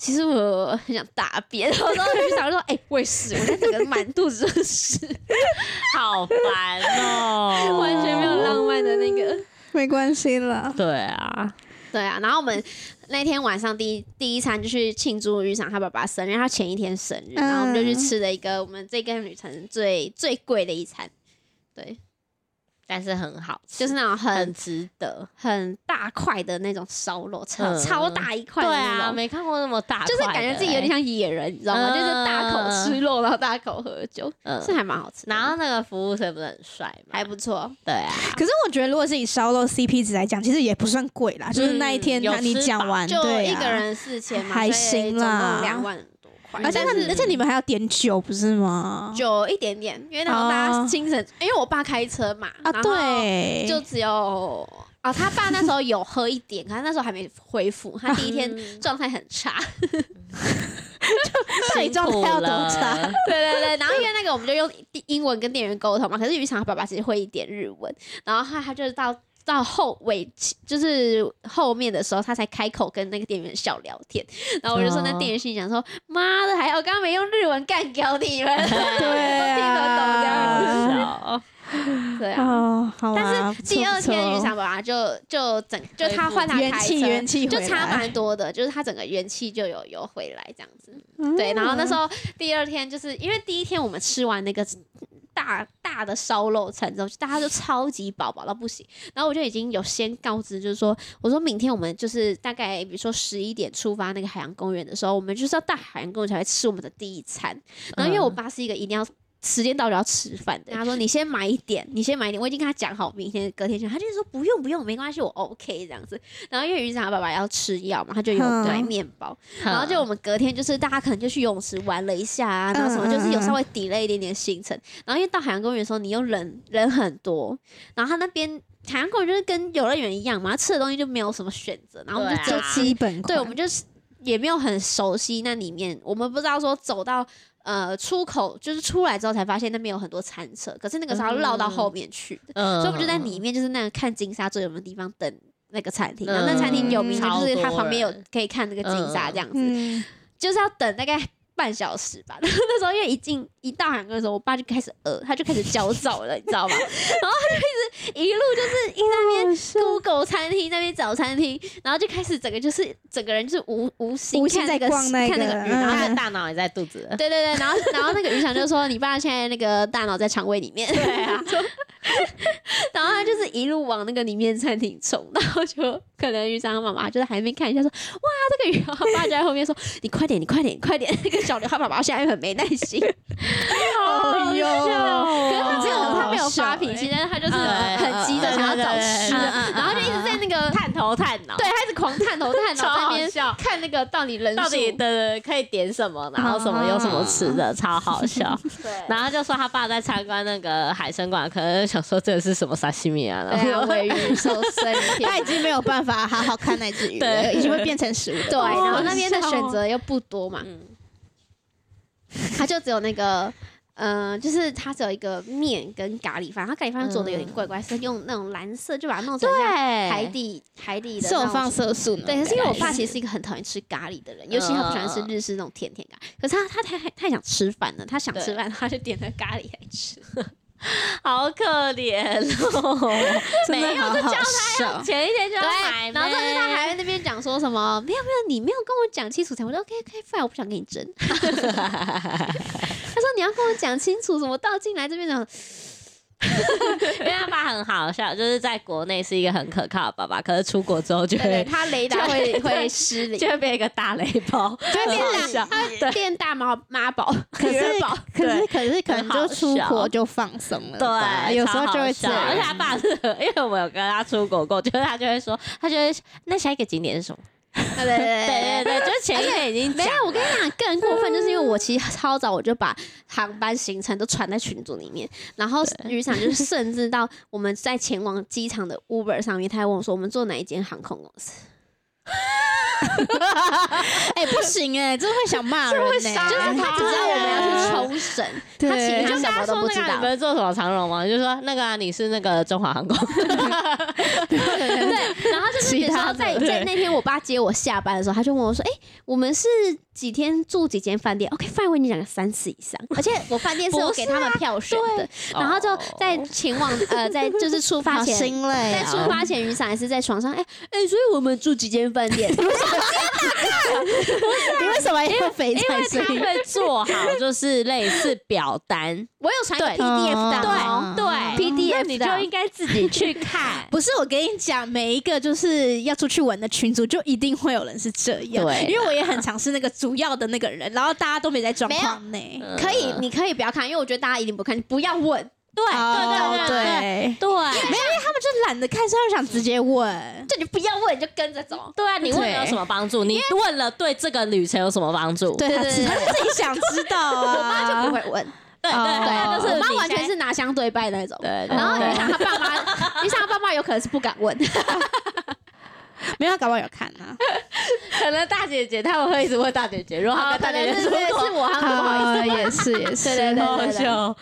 其实我很想大便，然后然后局长就说：“哎、我也是，我现在整个满肚子都是，好烦哦，完全没有浪漫的那个。”没关系了。对啊，对啊，然后我们那天晚上第一第一餐就去庆祝玉长他爸爸生日，他前一天生日，然后我们就去嗯吃了一个我们这个旅程最最贵的一餐，对，但是很好吃，就是那种很很值得。很大块的那种烧肉，超、嗯超大一块对。啊，没看过那么大欸，就是感觉自己有点像野人，你知道吗？嗯就是大口吃肉，然后大口喝酒，嗯是还蛮好吃的。然后那个服务生不是很帅吗？还不错，对啊，可是我觉得，如果是以烧肉 CP 值来讲，其实也不算贵啦。就是那一天嗯那你讲完，就对啊一个人四千嘛，还行啦两万而且而且你们还要点酒，不是吗？酒一点点，因为那种大家哦精神，因为我爸开车嘛，啊，然后对，就只有哦，他爸那时候有喝一点，可是那时候还没恢复，他第一天嗯状态很差。到底状态要多差 对对对，然后因为那个我们就用英文跟店员沟通嘛，可是渔场他爸爸其实会一点日文，然后他他就是到。到后尾就是后面的时候，他才开口跟那个店员小聊天，然后我就说，那哦。店员心里想说：“妈的，还好刚刚没用日文干掉你们，都听得懂这样子。笑 ”对啊，哦，好但是第二天不错渔场爸爸就就整就他换他开元气车元气就差蛮多的，就是他整个元气就有有回来这样子。嗯。对，然后那时候第二天就是因为第一天我们吃完那个大大的烧肉餐之后，大家就超级饱饱到不行，然后我就已经有先告知，就是说，我说明天我们就是大概比如说十一点出发那个海洋公园的时候，我们就是要到海洋公园才会吃我们的第一餐。然后因为我嗯爸是一个一定要时间到就要吃饭的。他说你先买一点，你先买一点，我已经跟他讲好明天隔天去，他就说不用不用，没关系，我 OK 这样子。然后因为云长他爸爸要吃药嘛，他就有嗯。买面包，然后就我们隔天就是大家可能就去游泳池玩了一下啊，然后什么就是有稍微 delay 一点点行程。然后因为到海洋公园的时候，你又人人很多，然后他那边海洋公园就是跟游乐园一样嘛，他吃的东西就没有什么选择，然后我们就基本对，我们就是也没有很熟悉那里面，我们不知道说走到呃出口，就是出来之后才发现那边有很多餐车，可是那个是要绕到后面去的，嗯所以我们就在里面就是那个看金沙最有名的地方等那个餐厅，然后嗯那餐厅有名就是它旁边有可以看那个金沙这样子，嗯，就是要等大概。半小时吧，然 后那时候因为一进一到韩国的时候，我爸就开始饿，他就开始焦躁了，你知道吗？然后他就一直一路就是一那边 Google 餐厅那边找餐厅，然后就开始整个就是整个人就是无无心无心在看那个逛那个看那个鱼，嗯然后就他的大脑也在肚子了。对对对，然后然后那个鱼翔就说你爸现在那个大脑在肠胃里面，对啊，然后他就是一路往那个里面餐厅冲，然后就可能渔场他妈妈就是还没看一下说哇这个鱼，然后爸就在后面说你快点你快点你快点，那个小刘他爸爸现在很没耐心，哎呦，可是他只有他没有发脾气，但是他就是嗯很急着想要找吃的，然后就一直在那个探头探脑，对，他一直狂探头探脑 超在那边好笑看那个到底人到底的可以点什么，然后什么有什么吃的，超好笑。对。然后就说他爸在参观那个海参馆，可能想说这个是什么沙西米啊，然对啊，后尾鱼寿司。他已经没有办法好好看那只鱼已经会变成食物的对，然后那边的选择又不多嘛，嗯 它就只有那个。嗯、就是它只有一个面跟咖喱饭，它咖喱饭做的有点怪怪，是用那种蓝色就把它弄成像海底海底的那种是有放色素的？对，可是因为我爸其实是一个很讨厌吃咖喱的人，尤其他不喜欢吃日式那种甜甜咖。可是他他太太想吃饭了，他想吃饭，他就点了咖喱来吃。好可怜哦，没有就叫他笑。前一天就要买，然后但是他还在那边讲说什么没有没有，你没有跟我讲清楚才。我说 OK OK fine，我不想跟你争。他说你要跟我讲清楚，什么到进来这边讲，因为他爸很好笑，就是在国内是一个很可靠的爸爸，可是出国之后就会他雷达会会失灵，就会变一个大雷包，就会变大，他会变大妈妈宝，可是。可是可是可能就出国就放松了吧，对，有时候就会超这样。好笑而且他爸是，因为我有跟他出国过，就是他就会说，他就会那下一个景点是什么？对对对对对对，就是前一天已经没有，我跟你讲，更过分就是因为我其实超早我就把航班行程都传在群组里面，然后渔场就是甚至到我们在前往机场的 Uber 上面，他还问我说我们坐哪一间航空公司，哎，不行哎，这会想骂人呢。就是他只知道我们要去冲绳，他其实就什么都不知道你。们做什么长荣吗？就说那个啊你是那个中华航空，对，然后就是比如其他的说在在那天我爸接我下班的时候，他就问我说：“哎、我们是几天住几间饭店？”OK，范围你讲了三次以上，而且我饭店是我给他们票选的，然后就在前往呃，在就是出发前。心累在啊！出发前，雨伞还是在床上，哎、哎、所以我们住几间饭店？你为什么要肥因为菜声音？他会做好就是类似表单，我有传 PDF 档哦，对对 PDF 那你就应该自己去看。不是，我跟你讲，每一个就是要出去玩的群组，就一定会有人是这样。对因为我也很尝试那个主要的那个人，然后大家都没在状况内。嗯可以，你可以不要看，因为我觉得大家一定不看，你不要问。对哦对对对对，对，没有，因为他们就懒得看，所以想直接问。就你不要问，你就跟着走。对啊，你问了有什么帮助？你问了对这个旅程有什么帮助？对对对对他自己想知道啊，我妈就不会问，对哦对对，就是我妈完全是拿香对拜那种。对，对然后对遇上他爸妈，你想他爸妈有可能是不敢问。没有，他搞不好有看啊。可能大姐姐他们会一直问大姐姐，如果他好，跟大姐姐是说，是我，他们不好意思。啊也是也是，对对对笑。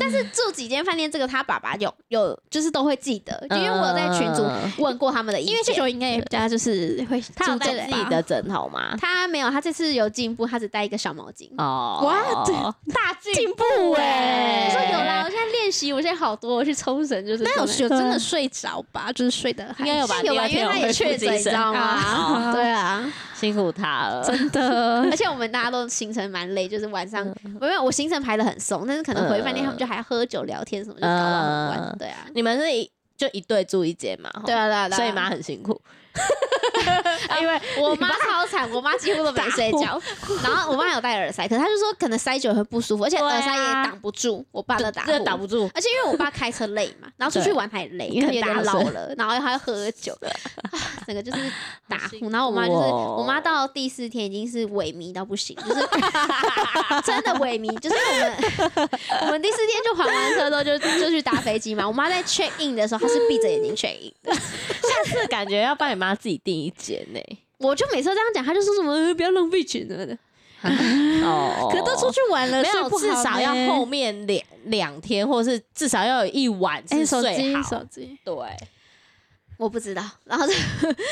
但是住几间饭店，这个他爸爸有有就是都会记得，因为我有在群组嗯问过他们的意见。因为这球应该也比较就是会他有带自己的枕头吗？他没有，他这次有进步，他只带一个小毛巾。哦，哇对大进步哎我说有啦，我现在练习，我现在好多，我去冲绳就是那有有真的睡着吧？就是睡得还应该有吧？有吧？因为他也确诊，你知道吗？啊 对啊，辛苦他了。真的 而且我们大家都行程蛮累，就是晚上没有我行程排的很松，但是可能回饭店他们就还喝酒聊天什么，就搞到很晚。嗯对啊，你们是一就一对住一间嘛？对啊，对啊所以妈很辛苦。因为我妈超惨，我妈几乎都没睡觉。然后我妈有戴耳塞，可是她就说可能塞久会不舒服，而且耳塞也挡不住我爸的打呼。这挡不住，而且因为我爸开车累嘛，然后出去玩还累，因为他有点老了，然后还要喝酒，啊整个就是打呼。然后我妈就是，哦我妈到第四天已经是萎靡到不行，就是真的萎靡。就是我们我们第四天就还完车之后就就去搭飞机嘛。我妈在 check in 的时候，她是闭着眼睛 check in 的。下次感觉要帮你妈自己订一间呢。我就每次都这样讲，他就说什么呃不要浪费钱什么的。哦可都出去玩了，没有，至少要呢后面两两天，或者是至少要有一晚哎，是手机睡好。手机，对，我不知道，然后就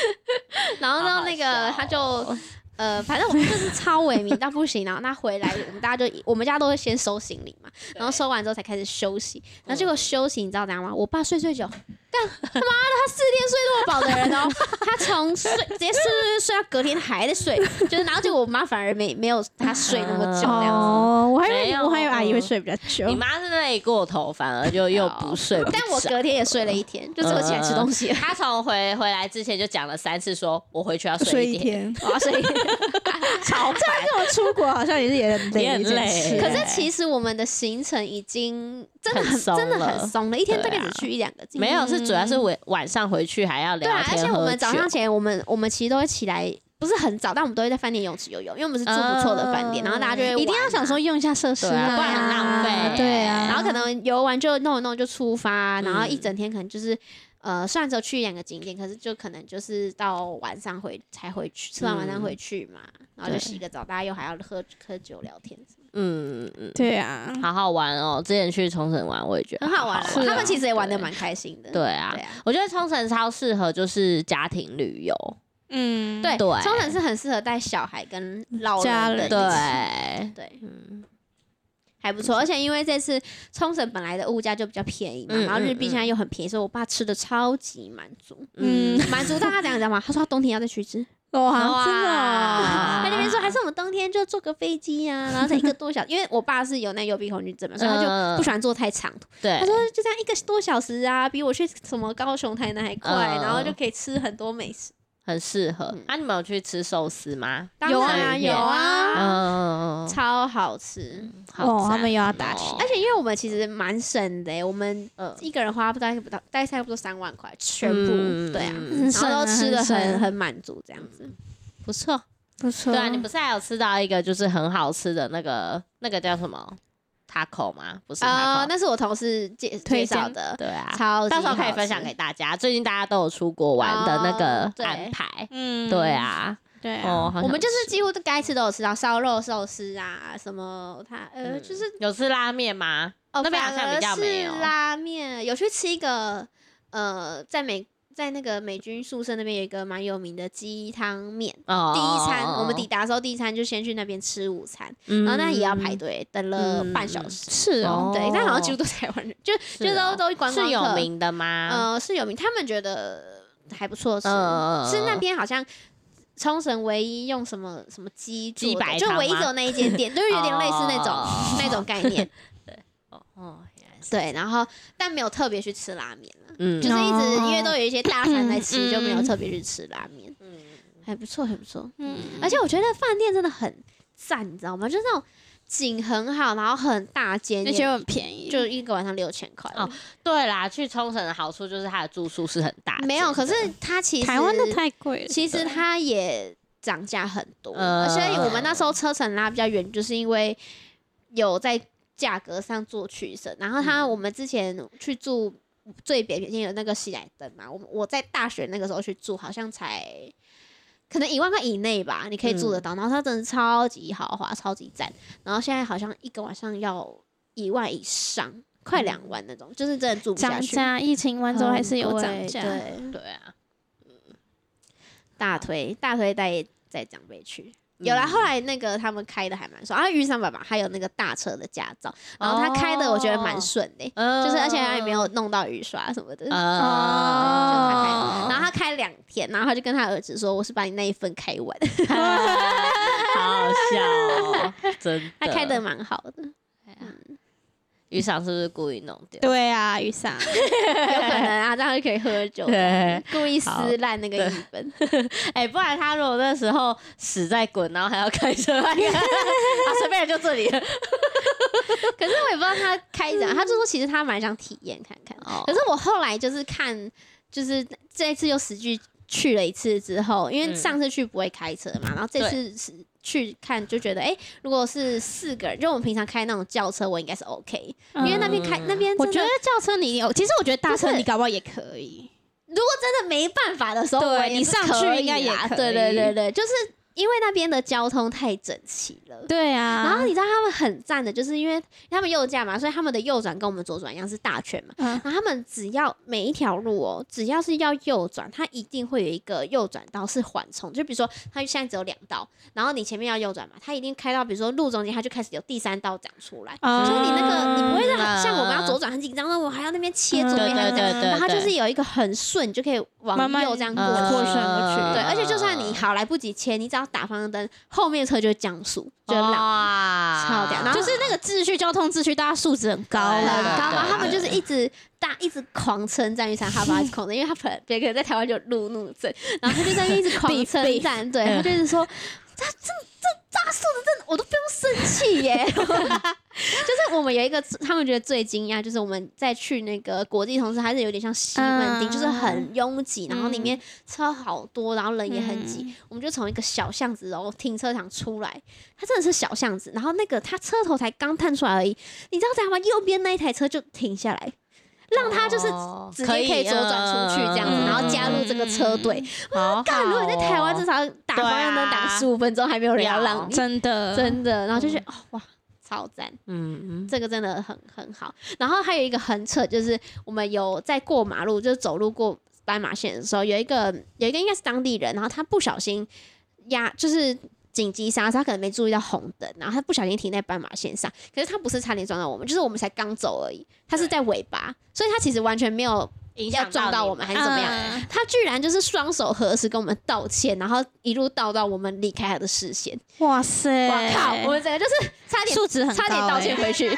然后好好呢，那个笑他就哦呃，反正我们就是超萎靡到不行，然后他回来，我们大家就我们家都会先收行李嘛，然后收完之后才开始休息，然后结果休息你知道怎样吗？我爸睡睡觉，干他妈的，他四天睡那么饱的人哦，他从睡直接睡睡睡睡到隔天还在睡，就是然后结果我妈反而没没有他睡那么久这样子。哦，我还以为有我还以为阿姨会睡比较久你。妈是累过头，反而就又不睡不。但我隔天也睡了一天，就只有起来吃东西了。他从回回来之前就讲了三次，说我回去要睡一一天，我要睡一天。超烦。跟我出国好像也是也很累。可是其实我们的行程已经真的很松真的了很松了，一天大概只去一两个景点。没有，是主要是晚晚上回去还要聊对啊，而且我们早上起来，我们我们其实都会起来，不是很早，但我们都会在饭店泳池游泳，因为我们是住不错的饭店，嗯。然后大家就会一定要想说用一下设施啊。不然很浪费。对啊，然后可能游完就弄一弄就出发，然后一嗯整天可能就是。呃，虽然只有去两个景点，可是就可能就是到晚上回才回去，吃完晚餐回去嘛，然后就洗个澡，大家又还要喝喝酒聊天嗯嗯嗯，对啊，好好玩哦。之前去冲绳玩，我也觉得很好玩他们其实也玩的蛮开心的。对啊对啊，我觉得冲绳超适合就是家庭旅游，嗯，对，对。冲绳是很适合带小孩跟老家人对，对，嗯，还不错。而且因为这次冲绳本来的物价就比较便宜嘛，嗯然后日嗯币现在又很便宜，所以我爸吃的超级满足。嗯嗯，满足到他怎样讲嘛？他说他冬天要再去一次，哇，哇真的哦，他那边说还是我们冬天就坐个飞机呀、然后才一个多小时，因为我爸是有那幽闭恐惧症嘛，所以他就嗯不喜欢坐太长途。对他，说就这样一个多小时啊，比我去什么高雄、台南还快，嗯然后就可以吃很多美食。很适合嗯。啊，你们有去吃寿司吗？有啊有啊，嗯，超好吃。哦，好赞他们又要打起哦来而且因为我们其实蛮省的欸，我们呃一个人花不大概不到，大概差不多三万块，全部、嗯对啊，嗯然后都吃的很很满足这样子。不错。不错。对啊，你不是还有吃到一个就是很好吃的那个那个叫什么 taco 吗？不是啊、taco，那是我同事介介推绍的，对啊，超级到时候可以分享给大家。最近大家都有出国玩的那哦个安排，嗯。对，啊，对啊，哦，我们就是几乎都该吃都有吃到，烧肉寿司啊，什么它呃、嗯。就是有吃拉面吗？哦，那边好像比较没有。是拉面，有去吃一个呃，在美在那个美军宿舍那边有一个蛮有名的鸡汤面。哦，第一餐，我们抵，抵达的时候，第一餐就先去那边吃午餐，然然后那也要排队，等了嗯半小时。是哦，对，但好像几乎都台湾人，就就都都观光是有客名的吗？呃，是有名，他们觉得还不错吃，嗯是那边好像冲绳唯一用什么什么鸡鸡白汤就唯一只有那一间店，就是有点类似那种、哦那种概念。对，然后但没有特别去吃拉面了，嗯就是一直哦因为都有一些大餐在 吃，嗯就没有特别去吃拉面，嗯还不错，还不错。嗯，而且我觉得饭店真的很赞，你知道吗？就是那种景很好，然后很大间，而且又很便宜，就一个晚上六千块哦对啦，去冲绳的好处就是它的住宿是很大的，没有，可是它其实台湾的太贵了。其实它也涨价很多，呃所以我们那时候车程拉比较远，就是因为有在价格上做取舍。然后他我们之前去住最北边有那个喜来登嘛，我我在大学那个时候去住，好像才可能一万块以内吧，你可以住得到。然后它真的超级豪华，超级赞。然后现在好像一个晚上要一万以上，快两万那种，就是真的住不下去。涨价，疫情完之后还是有涨价。对，对啊，大推大推带带长辈去。有啦，后来那个他们开的还蛮爽，然后遇上爸爸还有那个大车的驾照，然后他开的我觉得蛮顺的、嗯。就是而且他也没有弄到雨刷什么的，就呃，他开的。哦然后他开两天，然后他就跟他儿子说：“我是把你那一份开完。好 好笑哦，真的，他开的蛮好的，雨伞是不是故意弄掉？对啊，雨伞。有可能啊，这样就可以喝酒，对故意撕烂那个译本。哎、不然他如果那时候死在滚，然后还要开车，他 啊随便就这里了。可是我也不知道他开讲，他就说其实他蛮想体验看看。哦可是我后来就是看，就是这一次又实际去了一次之后，因为嗯上次去不会开车嘛，然后这次是去看就觉得，哎、如果是四个人，就我们平常开那种轿车，我应该是 OK，、因为那边开嗯那边我觉得轿车你有，其实我觉得大车你搞不好也可以。如果真的没办法的时候，对你上去应该也对对对对，就是因为那边的交通太整齐了。对啊，然后你知道他们很赞的，就是因为他们右驾嘛，所以他们的右转跟我们左转一样是大圈嘛。嗯然后他们只要每一条路哦，只要是要右转，它一定会有一个右转道是缓冲。就比如说，它现在只有两道，然后你前面要右转嘛，它一定开到比如说路中间，它就开始有第三道长出来。啊就是你那个，你不会像我们要左转很紧张，那我还要那边切左边然后它就是有一个很顺，你就可以往右这样过过去对，而且就算你好来不及切，你只要打方向灯，后面车就会降速，就会让。哇超屌然后就是那个秩序，交通秩序，大家素质很高然后他们就是一直大一直狂称赞玉山哈巴一直狂的，因为他可能别个在台湾就路怒症，然后他就在那边一直狂 称赞，对他就是说。他这这加速的，真的我都不用生气耶！就是我们有一个，他们觉得最惊讶，就是我们在去那个国际同时，还是有点像西门町，嗯就是很拥挤，然后里嗯面车好多，然后人也很挤。嗯我们就从一个小巷子然后停车场出来，它真的是小巷子，然后那个它车头才刚探出来而已，你知道在吗？右边那一台车就停下来，让他就是哦直接可以左转出去这样子，嗯然后加入这个车队。哇干，如果你在台湾，至少少打方向灯打十五分钟，还没有人要让你，真的，真的，然后就觉得哦哇，超赞。嗯嗯这个真的很很好。然后还有一个很扯，就是我们有在过马路，就是走路过斑马线的时候，有一个有一个应该是当地人，然后他不小心压，就是。紧急刹车，他可能没注意到红灯，然后他不小心停在斑马线上。可是他不是差点撞到我们，就是我们才刚走而已，他是在尾巴，所以他其实完全没有影响要撞到我们还是怎么样。嗯他居然就是双手合十跟我们道歉，然后一路道到我们离开他的视线。哇塞！我靠！我们整个就是差点素质很高差点道歉欸回去。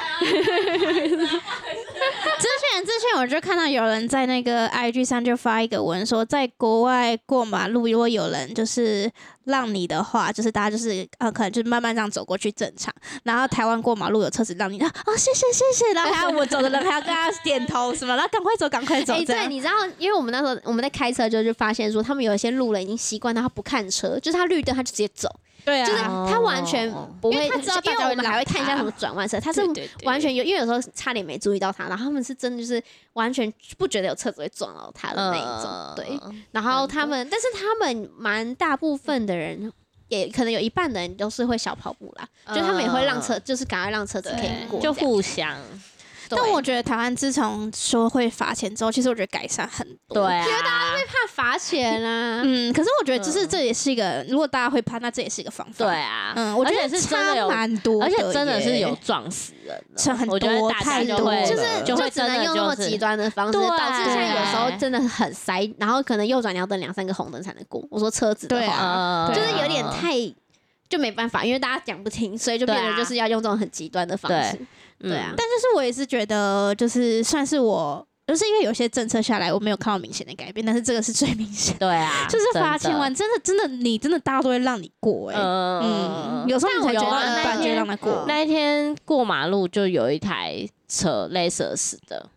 之前之前我就看到有人在那个 IG 上就发一个文说，在国外过马路，如果有人就是让你的话，就是大家就是呃可能就是慢慢这样走过去正常，然后台湾过马路有车子让你，啊谢谢谢谢，然后我走的人还要跟他点头什么，然后赶快走赶快走哎、对，你知道，因为我们那时候我们在开车就就发现说，他们有一些路人已经习惯他不看车，就是他绿灯他就直接走，对啊。就是啊，他完全不会，因为他知道大因为我们家会让还会看一下什么转弯车，他是完全有，因为有时候差点没注意到他，然后他们是真的就是完全不觉得有车子会撞到他的那一种，对。然后他们，但是他们蛮大部分的人。也可能有一半的人都是会小跑步啦，就他们也会让车，就是赶快让车子可以过这就，互相对但我觉得台湾自从说会罚钱之后，其实我觉得改善很多。对啊，怕罚钱啊，嗯，可是我觉得就是嗯这也是一个，如果大家会怕，那这也是一个方法。对，啊，嗯，我觉得而且是真的差有，蛮多，而且真的是有。撞死人的，差很多太多了。就是就只能真的用那么极端的方式，对。导致现在有时候真的很塞，然后可能右转你要等两三个红灯才能过。我说车子的对话，就是有点太就没办法，因为大家讲不清，所以就变得就是要用这种很极端的方式。对啊嗯但就是我也是觉得，就是算是我，就是因为有些政策下来，我没有看到明显的改变，但是这个是最明显，对啊，就是罚千万，真的真的你真的大家都会让你过哎、嗯，有时候你才觉得有啊一天让他过。那一天过马路就有一台车 Lexus 的，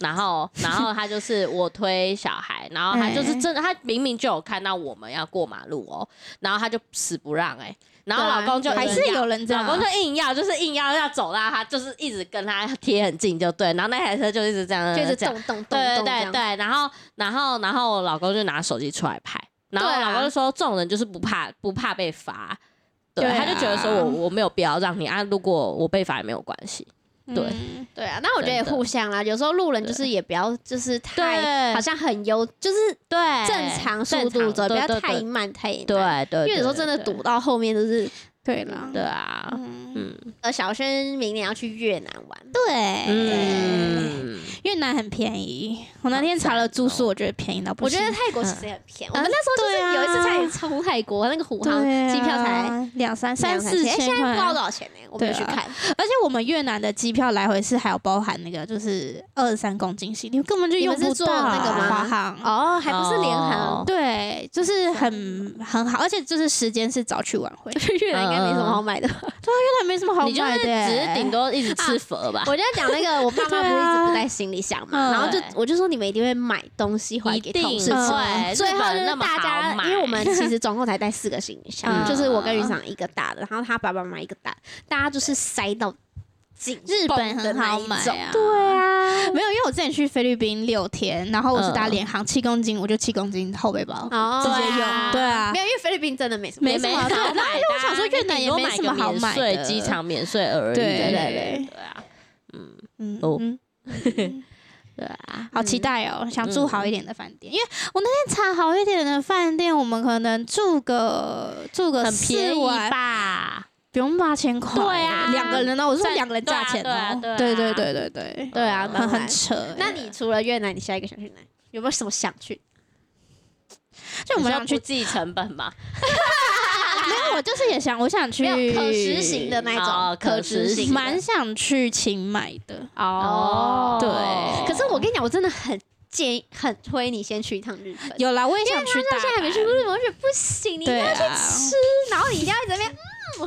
然后 然后他就是我推小孩，然后他就是真的，他明明就有看到我们要过马路哦，然后他就死不让哎、然后老公就还是硬要有人这样。啊老公就硬要，就是硬要要走到他，就是一直跟他贴很近就对，然后那台车就一直这样，就是这样。动动动对动。对对对，然后然后然后我老公就拿手机出来拍，然后老公就说这种人就是不怕不怕被罚，对，他就觉得说啊我我没有必要让你啊，如果我被罚也没有关系，对嗯对啊，那我觉得也互相啦。有时候路人就是也不要就是太好像很优，就是对正常速度走，不要太慢太慢。对对，因为有时候真的堵到后面就是对啦，对啊，嗯，嗯。呃，小轩明年要去越南玩，对，嗯，越南很便宜，我那天查了住宿，我觉得便宜到不行。我觉。得泰国其实也很便宜。我嗯。们那时候就是有一次差点出泰国，那个虎航机票才两三三四千千现在不知道多，少钱呢？我没有去看。而且我们越南的机票来回是还有包含那个就是二十三公斤行李，根本就用不坐到那个吗？华航。哦，还不是联航？哦，对，就是很很好，而且就是时间是早去晚回，去 越南应该没什么好买的。对啊越南没什么好你就是买的耶，只是顶多一直吃佛吧，我就在讲那个，我爸妈 不是一直不带行李箱嘛，嗯然后就我就说你们一定会买东西回来给同定事吃。会，最后就是大家好，因为我们其实总共才带四个行李箱，嗯。就是我跟云长一个大的，然后他爸爸妈妈一个大的，大家就是塞到紧日本很好买啊。对啊，没有，因为我之前去菲律宾六天，然后我是搭嗯。联航七公斤，我就七公斤后背包哦直接对啊。用。对啊没，有，因为菲律宾真的没什么，没什么好因为我想说越南也没什么好买的机场免税而已，对。对对？对。对啊，嗯哦。嗯 对啊，好期待哦！想住好一点的饭店，因为我那天查好一点的饭店，我们可能住个住个很便宜四晚，吧？不用八千块。对啊两个人呢，我是说两个人价钱哦。对啊对啊对对对对对，啊，很很扯欸。那你除了越南，你下一个想去哪？有没有什么想去？就我们想去不，计成本嘛，没有，我就是也想，我想去可实行的那哦种，可执行蛮想去清迈的。哦对可是我跟你讲，我真的很建议，很推你先去一趟日本。有啦，我也想去大现在还没去过日本，我觉得不行，你一定要去吃，然后你一定要在那边，嗯，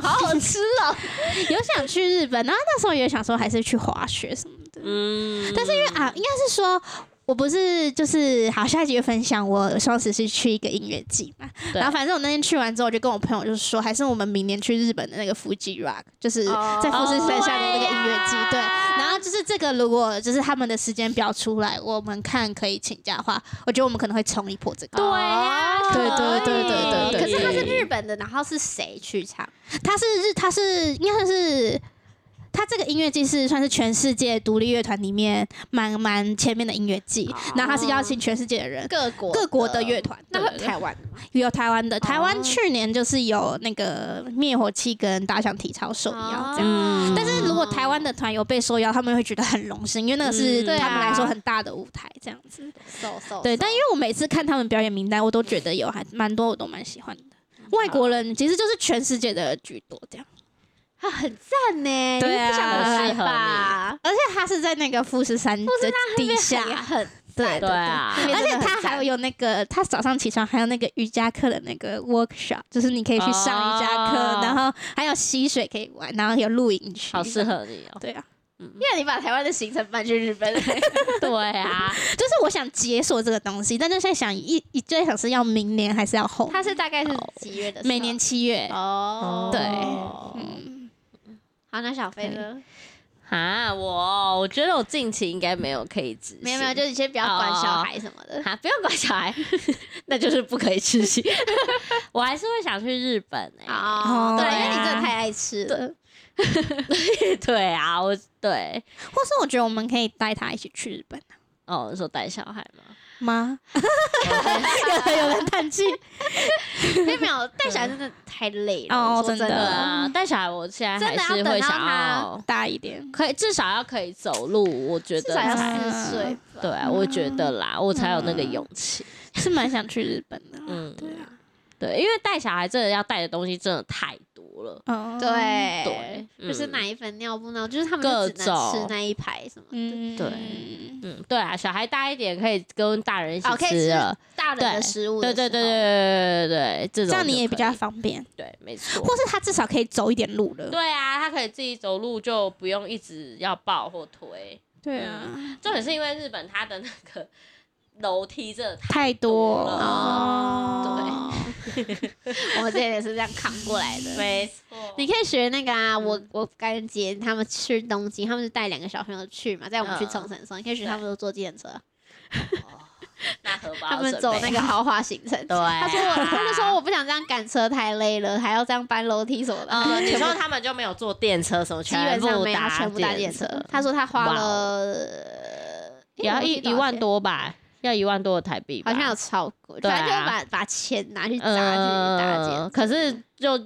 好好吃哦。有想去日本，然后那时候也想说还是去滑雪什么的，嗯，但是因为啊，应该是说。我不是就是好，下一集会分享我双十是去一个音乐季嘛，对然后反正我那天去完之后，我就跟我朋友就说，还是我们明年去日本的那个 Fuji Rock，就是哦在富士山下的那个音乐季，哦对。然后就是这个，如果就是他们的时间表出来，我们看可以请假的话，我觉得我们可能会冲一波这个。对啊，对对对对对对可是他是日本的，然后是谁去唱？他是日，他是应该算是。他这个音乐季是算是全世界独立乐团里面蛮蛮前面的音乐季，然后他是邀请全世界的人，各国各国的乐团，台湾有台湾的，台湾哦。去年就是有那个灭火器跟大象体操受邀这样。嗯但是如果台湾的团有被受邀，他们会觉得很荣幸，因为那个是他们来说很大的舞台，这样子。对，但因为我每次看他们表演名单，我都觉得有还蛮多，我都蛮喜欢的。外国人其实就是全世界的居多这样，他很赞呢，对啊你不想回来吧？而且他是在那个富士山的底下，很对对啊。而且他还有那个，他早上起床还有那个瑜伽课的那个 workshop，就是你可以去上瑜伽课，哦然后还有溪水可以玩，然后有露营区，好适。合你哦。对啊，因为你把台湾的行程搬去日本，对啊，就是我想解锁这个东西，但是现在想一一就在想是要明年还是要后年，它是大概是几月的？每年七月。哦，对。嗯，好，那小飞呢？啊，我我觉得我近期应该没有可以执行，没有没有，就是先不要管小孩什么的。啊，不要管小孩，那就是不可以执行。我还是会想去日本哎、哦，对，对啊因为你真的太爱吃了。对 啊，我对或是我觉得我们可以带他一起去日本哦，你说带小孩吗？吗？有人有人 叹气。没有没有，带小孩真的太累了。哦真真的啊，带小孩我现在还是会想要大一点，可以至少要可以走路，我觉得至少要才四岁。对啊，我觉得啦，我才有那个勇气。是蛮想去日本的。嗯，对啊，对，因为带小孩真的要带的东西真的太多了。哦，对对就是嗯奶粉、尿布那种，就是他们只能吃种那一排什么的。嗯，对嗯，对啊，小孩大一点可以跟大人一起哦可以吃吃了。大人的对食物对对对对对对对，这种这样你就也比较可以方便，对，没错。或是他至少可以走一点路了。对啊，他可以自己走路，就不用一直要抱或推。对啊，重点是因为日本他的那个楼梯真的太多。了。哦，我们之前也是这样扛过来的。没错。你可以学那个啊，我我干姐他们去东京，他们是带两个小朋友去嘛，在我们去嗯冲绳的时候，你可以学他们都坐计程车，那荷包 他们走那个豪华行程。对啊，他说我，他就说我不想这样赶车太累了，还要这样搬楼梯什么的。嗯，你说他们就没有坐电车什么，基本上没有，全部搭电车。他说他花了，也要一一万，多吧，要一万多的台币，好像有超过，对啊反正就把把钱拿去砸去搭电嗯，车。可是就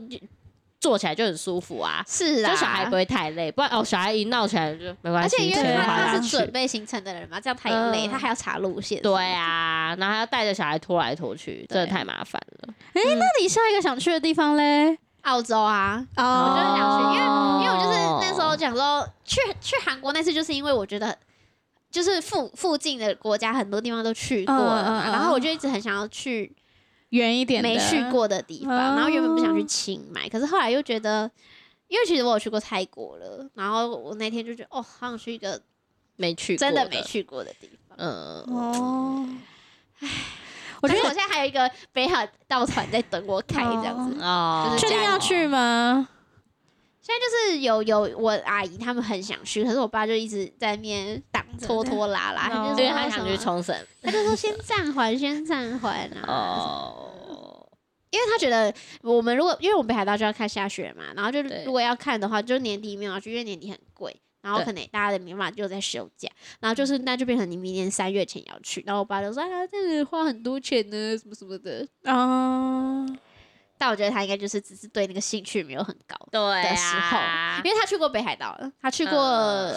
坐起来就很舒服啊，是啊，就小孩不会太累，不然哦，小孩一闹起来就没关系，而且因为他他是准备行程的人嘛，这样他也累，嗯他还要查路线。对，啊，然后还要带着小孩拖来拖去，真的太麻烦了。那你下一个想去的地方嘞？澳洲啊，哦我就是想去，因为哦因为我就是那时候讲说去去韩国那次，就是因为我觉得。就是附附近的国家很多地方都去过了，嗯嗯嗯然后我就一直很想要去远一点的没去过的地方，哦然后原本不想去清迈，可是后来又觉得，因为其实我有去过泰国了，然后我那天就觉得哦，好想去一个没去真的没，去过的地方。嗯，哦。我我觉得觉得我现在还有一个北海道团在等我开这样子。哦，就是确定要去吗？现在就是有有我阿姨他们很想去，可是我爸就一直在那边挡拖拖拉拉，他就说因为他想去，冲绳。他就说先暂缓，先暂缓啊。哦，因为他觉得我们如果因为我们北海道就要看下雪嘛，然后就如果要看的话，就年底没有要去，因为年底很贵，然后可能大家的没办法就在休假，然后就是那就变成你明年三月前要去，然后我爸就说啊，这个花很多钱呢，什么什么的。哦，但我觉得他应该就是只是对那个兴趣没有很高，对的时候啊，因为他去过北海道了，他去过嗯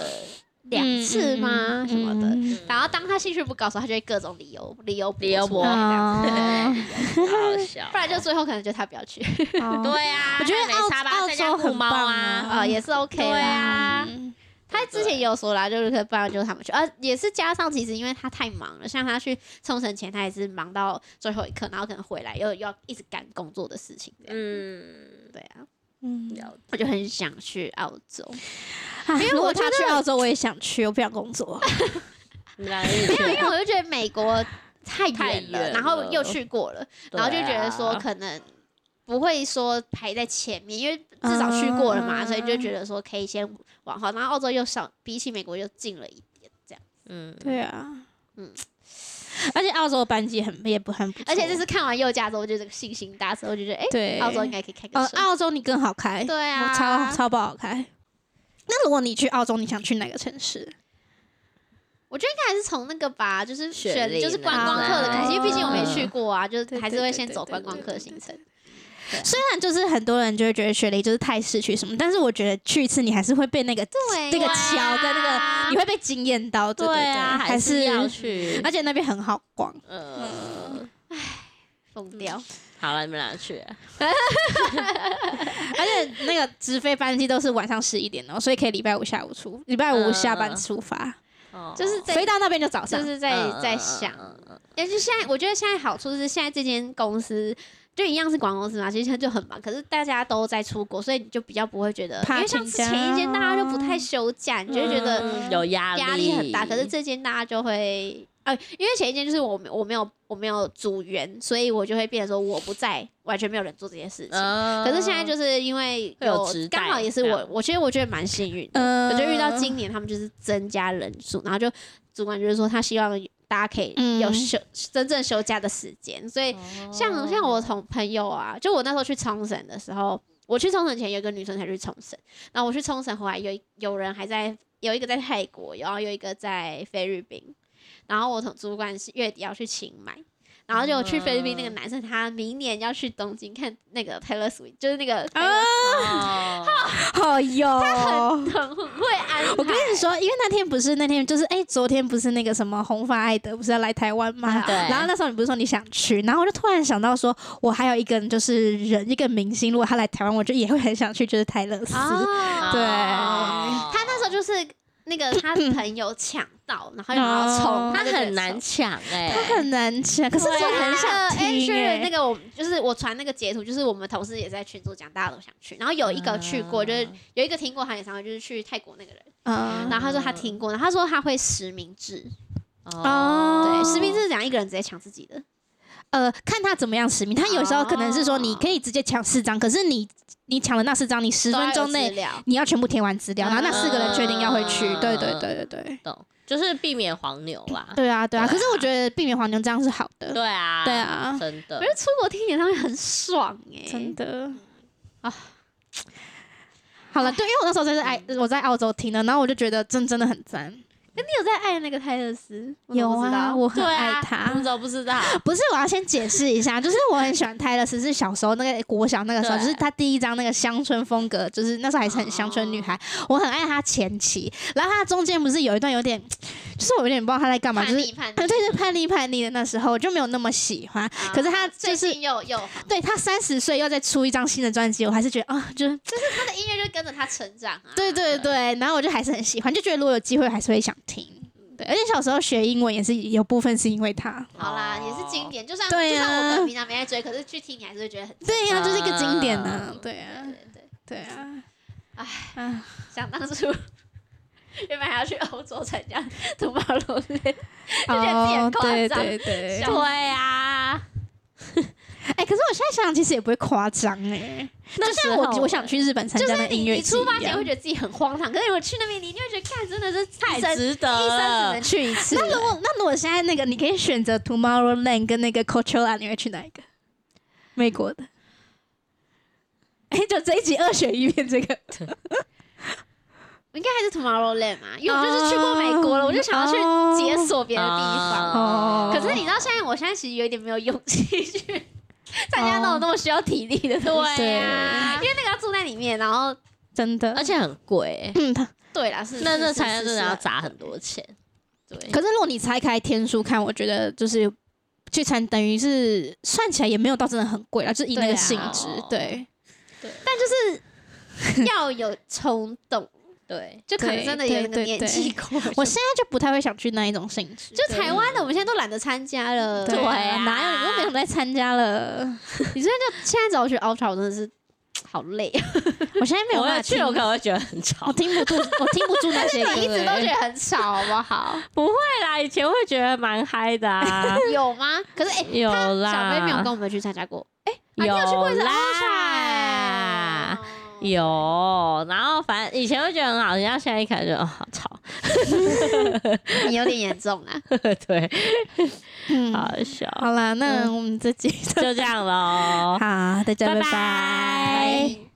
两次吗？什么的。嗯然后当他兴趣不高的时候，他就会各种理由理由理由驳 好好笑不。然就最后可能就他不要去，哦对啊，我觉得没差吧，澳澳洲很棒啊啊，啊，也是 OK。啊嗯他之前也有说啦，就是可不然就是他们去，呃，也是加上其实因为他太忙了，像他去冲绳前，他也是忙到最后一刻，然后可能回来又又要一直赶工作的事情，这样，嗯，对啊，嗯，了我就很想去澳洲，因为我觉如果他去澳洲，我也想去，我不想工作。没有，因为我就觉得美国太太远了，远然后又去过了，然后就觉得说可能不会说排在前面，因为至少去过了嘛，嗯所以就觉得说可以先往后，然后澳洲又少，比起美国又近了一点，这样。嗯，对啊，嗯嗯，而且澳洲的班机很也不很不，而且这次看完右驾之后，我就这个信心大增，我就觉得哎，对澳洲应该可以开个呃，澳洲你更好开，对啊超超不好开。那如果你去澳洲，你想去哪个城市？我觉得应该还是从那个吧，就是选就是观光客的那开始，因为毕竟我没嗯去过啊，就是还是会先走观光客行程。虽然就是很多人就会觉得雪梨就是太市区什么，但是我觉得去一次你还是会被那个对那个呀桥跟那个你会被惊艳到，对对啊，还是要去而。且那边很好逛。呃，疯掉，好了，你们俩去啊。而且那个直飞班机都是晚上十一点哦，所以可以礼拜五下午出，礼拜五下班出发，哦就是在飞到那边就早上。就是在在想，嗯嗯嗯而且现在我觉得现在好处是现在这间公司。就一样是广告公司嘛，其实它就很忙，可是大家都在出国，所以你就比较不会觉得，因为像前一间大家就不太休假，你就会觉得嗯有压力，压力很大。可是这间大家就会，呃，因为前一间就是我没我没有我没有组员，所以我就会变成说我不在，完全没有人做这件事情。嗯，可是现在就是因为有刚好也是，我我其实我觉得蛮幸运的，嗯我就遇到今年他们就是增加人数，然后就主管就是说他希望大家可以嗯有休、真正休假的时间，所以像像我同朋友啊，就我那时候去冲绳的时候，我去冲绳前有一个女生才去冲绳，然后我去冲绳回来有有人还在有一个在泰国，然后有一个在菲律宾，然后我同主管是月底要去清迈。然后就我去菲律宾那个男生，他明年要去东京看那个 Taylor Swift，就是那个 Taylor 哦，好哟，很很会安排。我跟你说，因为那天不是那天，就是哎、昨天不是那个什么红发艾德不是要来台湾吗？对。然后那时候你不是说你想去，然后我就突然想到说，我还有一个就是人，一个明星，如果他来台湾，我就也会很想去，就是泰勒斯。哦，对。哦他那时候就是那个 他朋友抢到，然后然后冲，哦他很难。抢哎，他很难抢，可是对我很想啊听、Sheeran 那个我就是我传那个截图，就是我们同事也在群组讲，大家都想去。然后有一个去过，就是有一个听过他演唱会，就是去泰国那个人。嗯然后他说他听过，然后他说他会实名制，哦对，实名制是讲一个人直接抢自己的。呃，看他怎么样实名。他有时候可能是说你可以直接抢四张，可是你你抢了那四张，你十分钟内你要全部填完资料，然后那四个人确定要会去。嗯对对对对对。懂，就是避免黄牛啦。对啊，对啊，可是我觉得避免黄牛这样是好的，对啊，对啊真的我觉。得出国听演唱会很爽哎、真的啊。好了，对，因为我那时候在是爱我在澳洲听的，然后我就觉得真真的很赞。可你有在爱那个泰勒斯？有啊，道我很爱他。你怎么不知道？不是，我要先解释一下，就是我很喜欢泰勒斯，是小时候那个国小那个时候，就是他第一张那个乡村风格，就是那时候还是很乡村女孩，我很爱他前期，然后他中间不是有一段有点，就是我有点不知道他在干嘛，就是叛逆叛逆对对叛逆叛逆的那时候，我就没有那么喜欢。可是他啊最就是近又又好对他三十岁又再出一张新的专辑，我还是觉得啊，就是就是他的音乐就跟着他成长啊。对对对，然后我就还是很喜欢，就觉得如果有机会还是会想听。对，而且小时候学英文也是有部分是因为他。好啦，也是经典。就算就算我们平常没在追，可是去听你还是会觉得很对呀、就是一个经典呢、啊对啊，对对对。对啊，唉啊，想当初原本还要去欧洲参加土马罗列，哦觉得自己很夸对张对对，笑 对啊，哎、可是我现在想想，其实也不会夸张哎。就那时候像我，我想去日本参就是你加那音乐你出发前会觉得自己很荒唐，可是我去那边，你就会觉得，看真的是太值得一生只了能。去一次。那如果那如果现在那个你可以选择 Tomorrowland 跟那个 Coachella，你会去哪一个？美国的。哎、就这一集二选一变这个，应该还是 Tomorrowland 嘛，因为我就是去过美国了，我就想要去解锁别的地方。哦可是你知道，现在我现在其实有一点没有勇气去参加那种那么需要体力的东西，对啊因为那个要住在里面，然后真的，而且很贵，嗯，他对啦，是那那是参加真的要。是是砸很多钱。对，可是如果你拆开天数看，我觉得就是去参，等于是算起来也没有到真的很贵啦，就是以那个性质，哦对。要有冲动，对，就可能真的有年纪过。我现在就不太会想去那一种性质，就台湾的，我们现在都懒得参加了。对对啊哪有你都没有在参加了？你现在就现在找我去 Ultra，我真的是好累啊！我现在没有我办法，去我可能会觉得很吵我吵。听不住，我听不住那些歌、一直都觉欸得很吵，好不好？不会啦，以前会觉得蛮嗨的啊，有吗？可是哎，有啦，小飞没有跟我们去参加过。哎，你有去过一次啦 Ultra？哦有，然后反正以前会觉得很好听，然后现在一开始就哦好吵，你有点严重啊。对，嗯，好笑，好啦，那我们这集就就这样喽，好，大家拜拜拜拜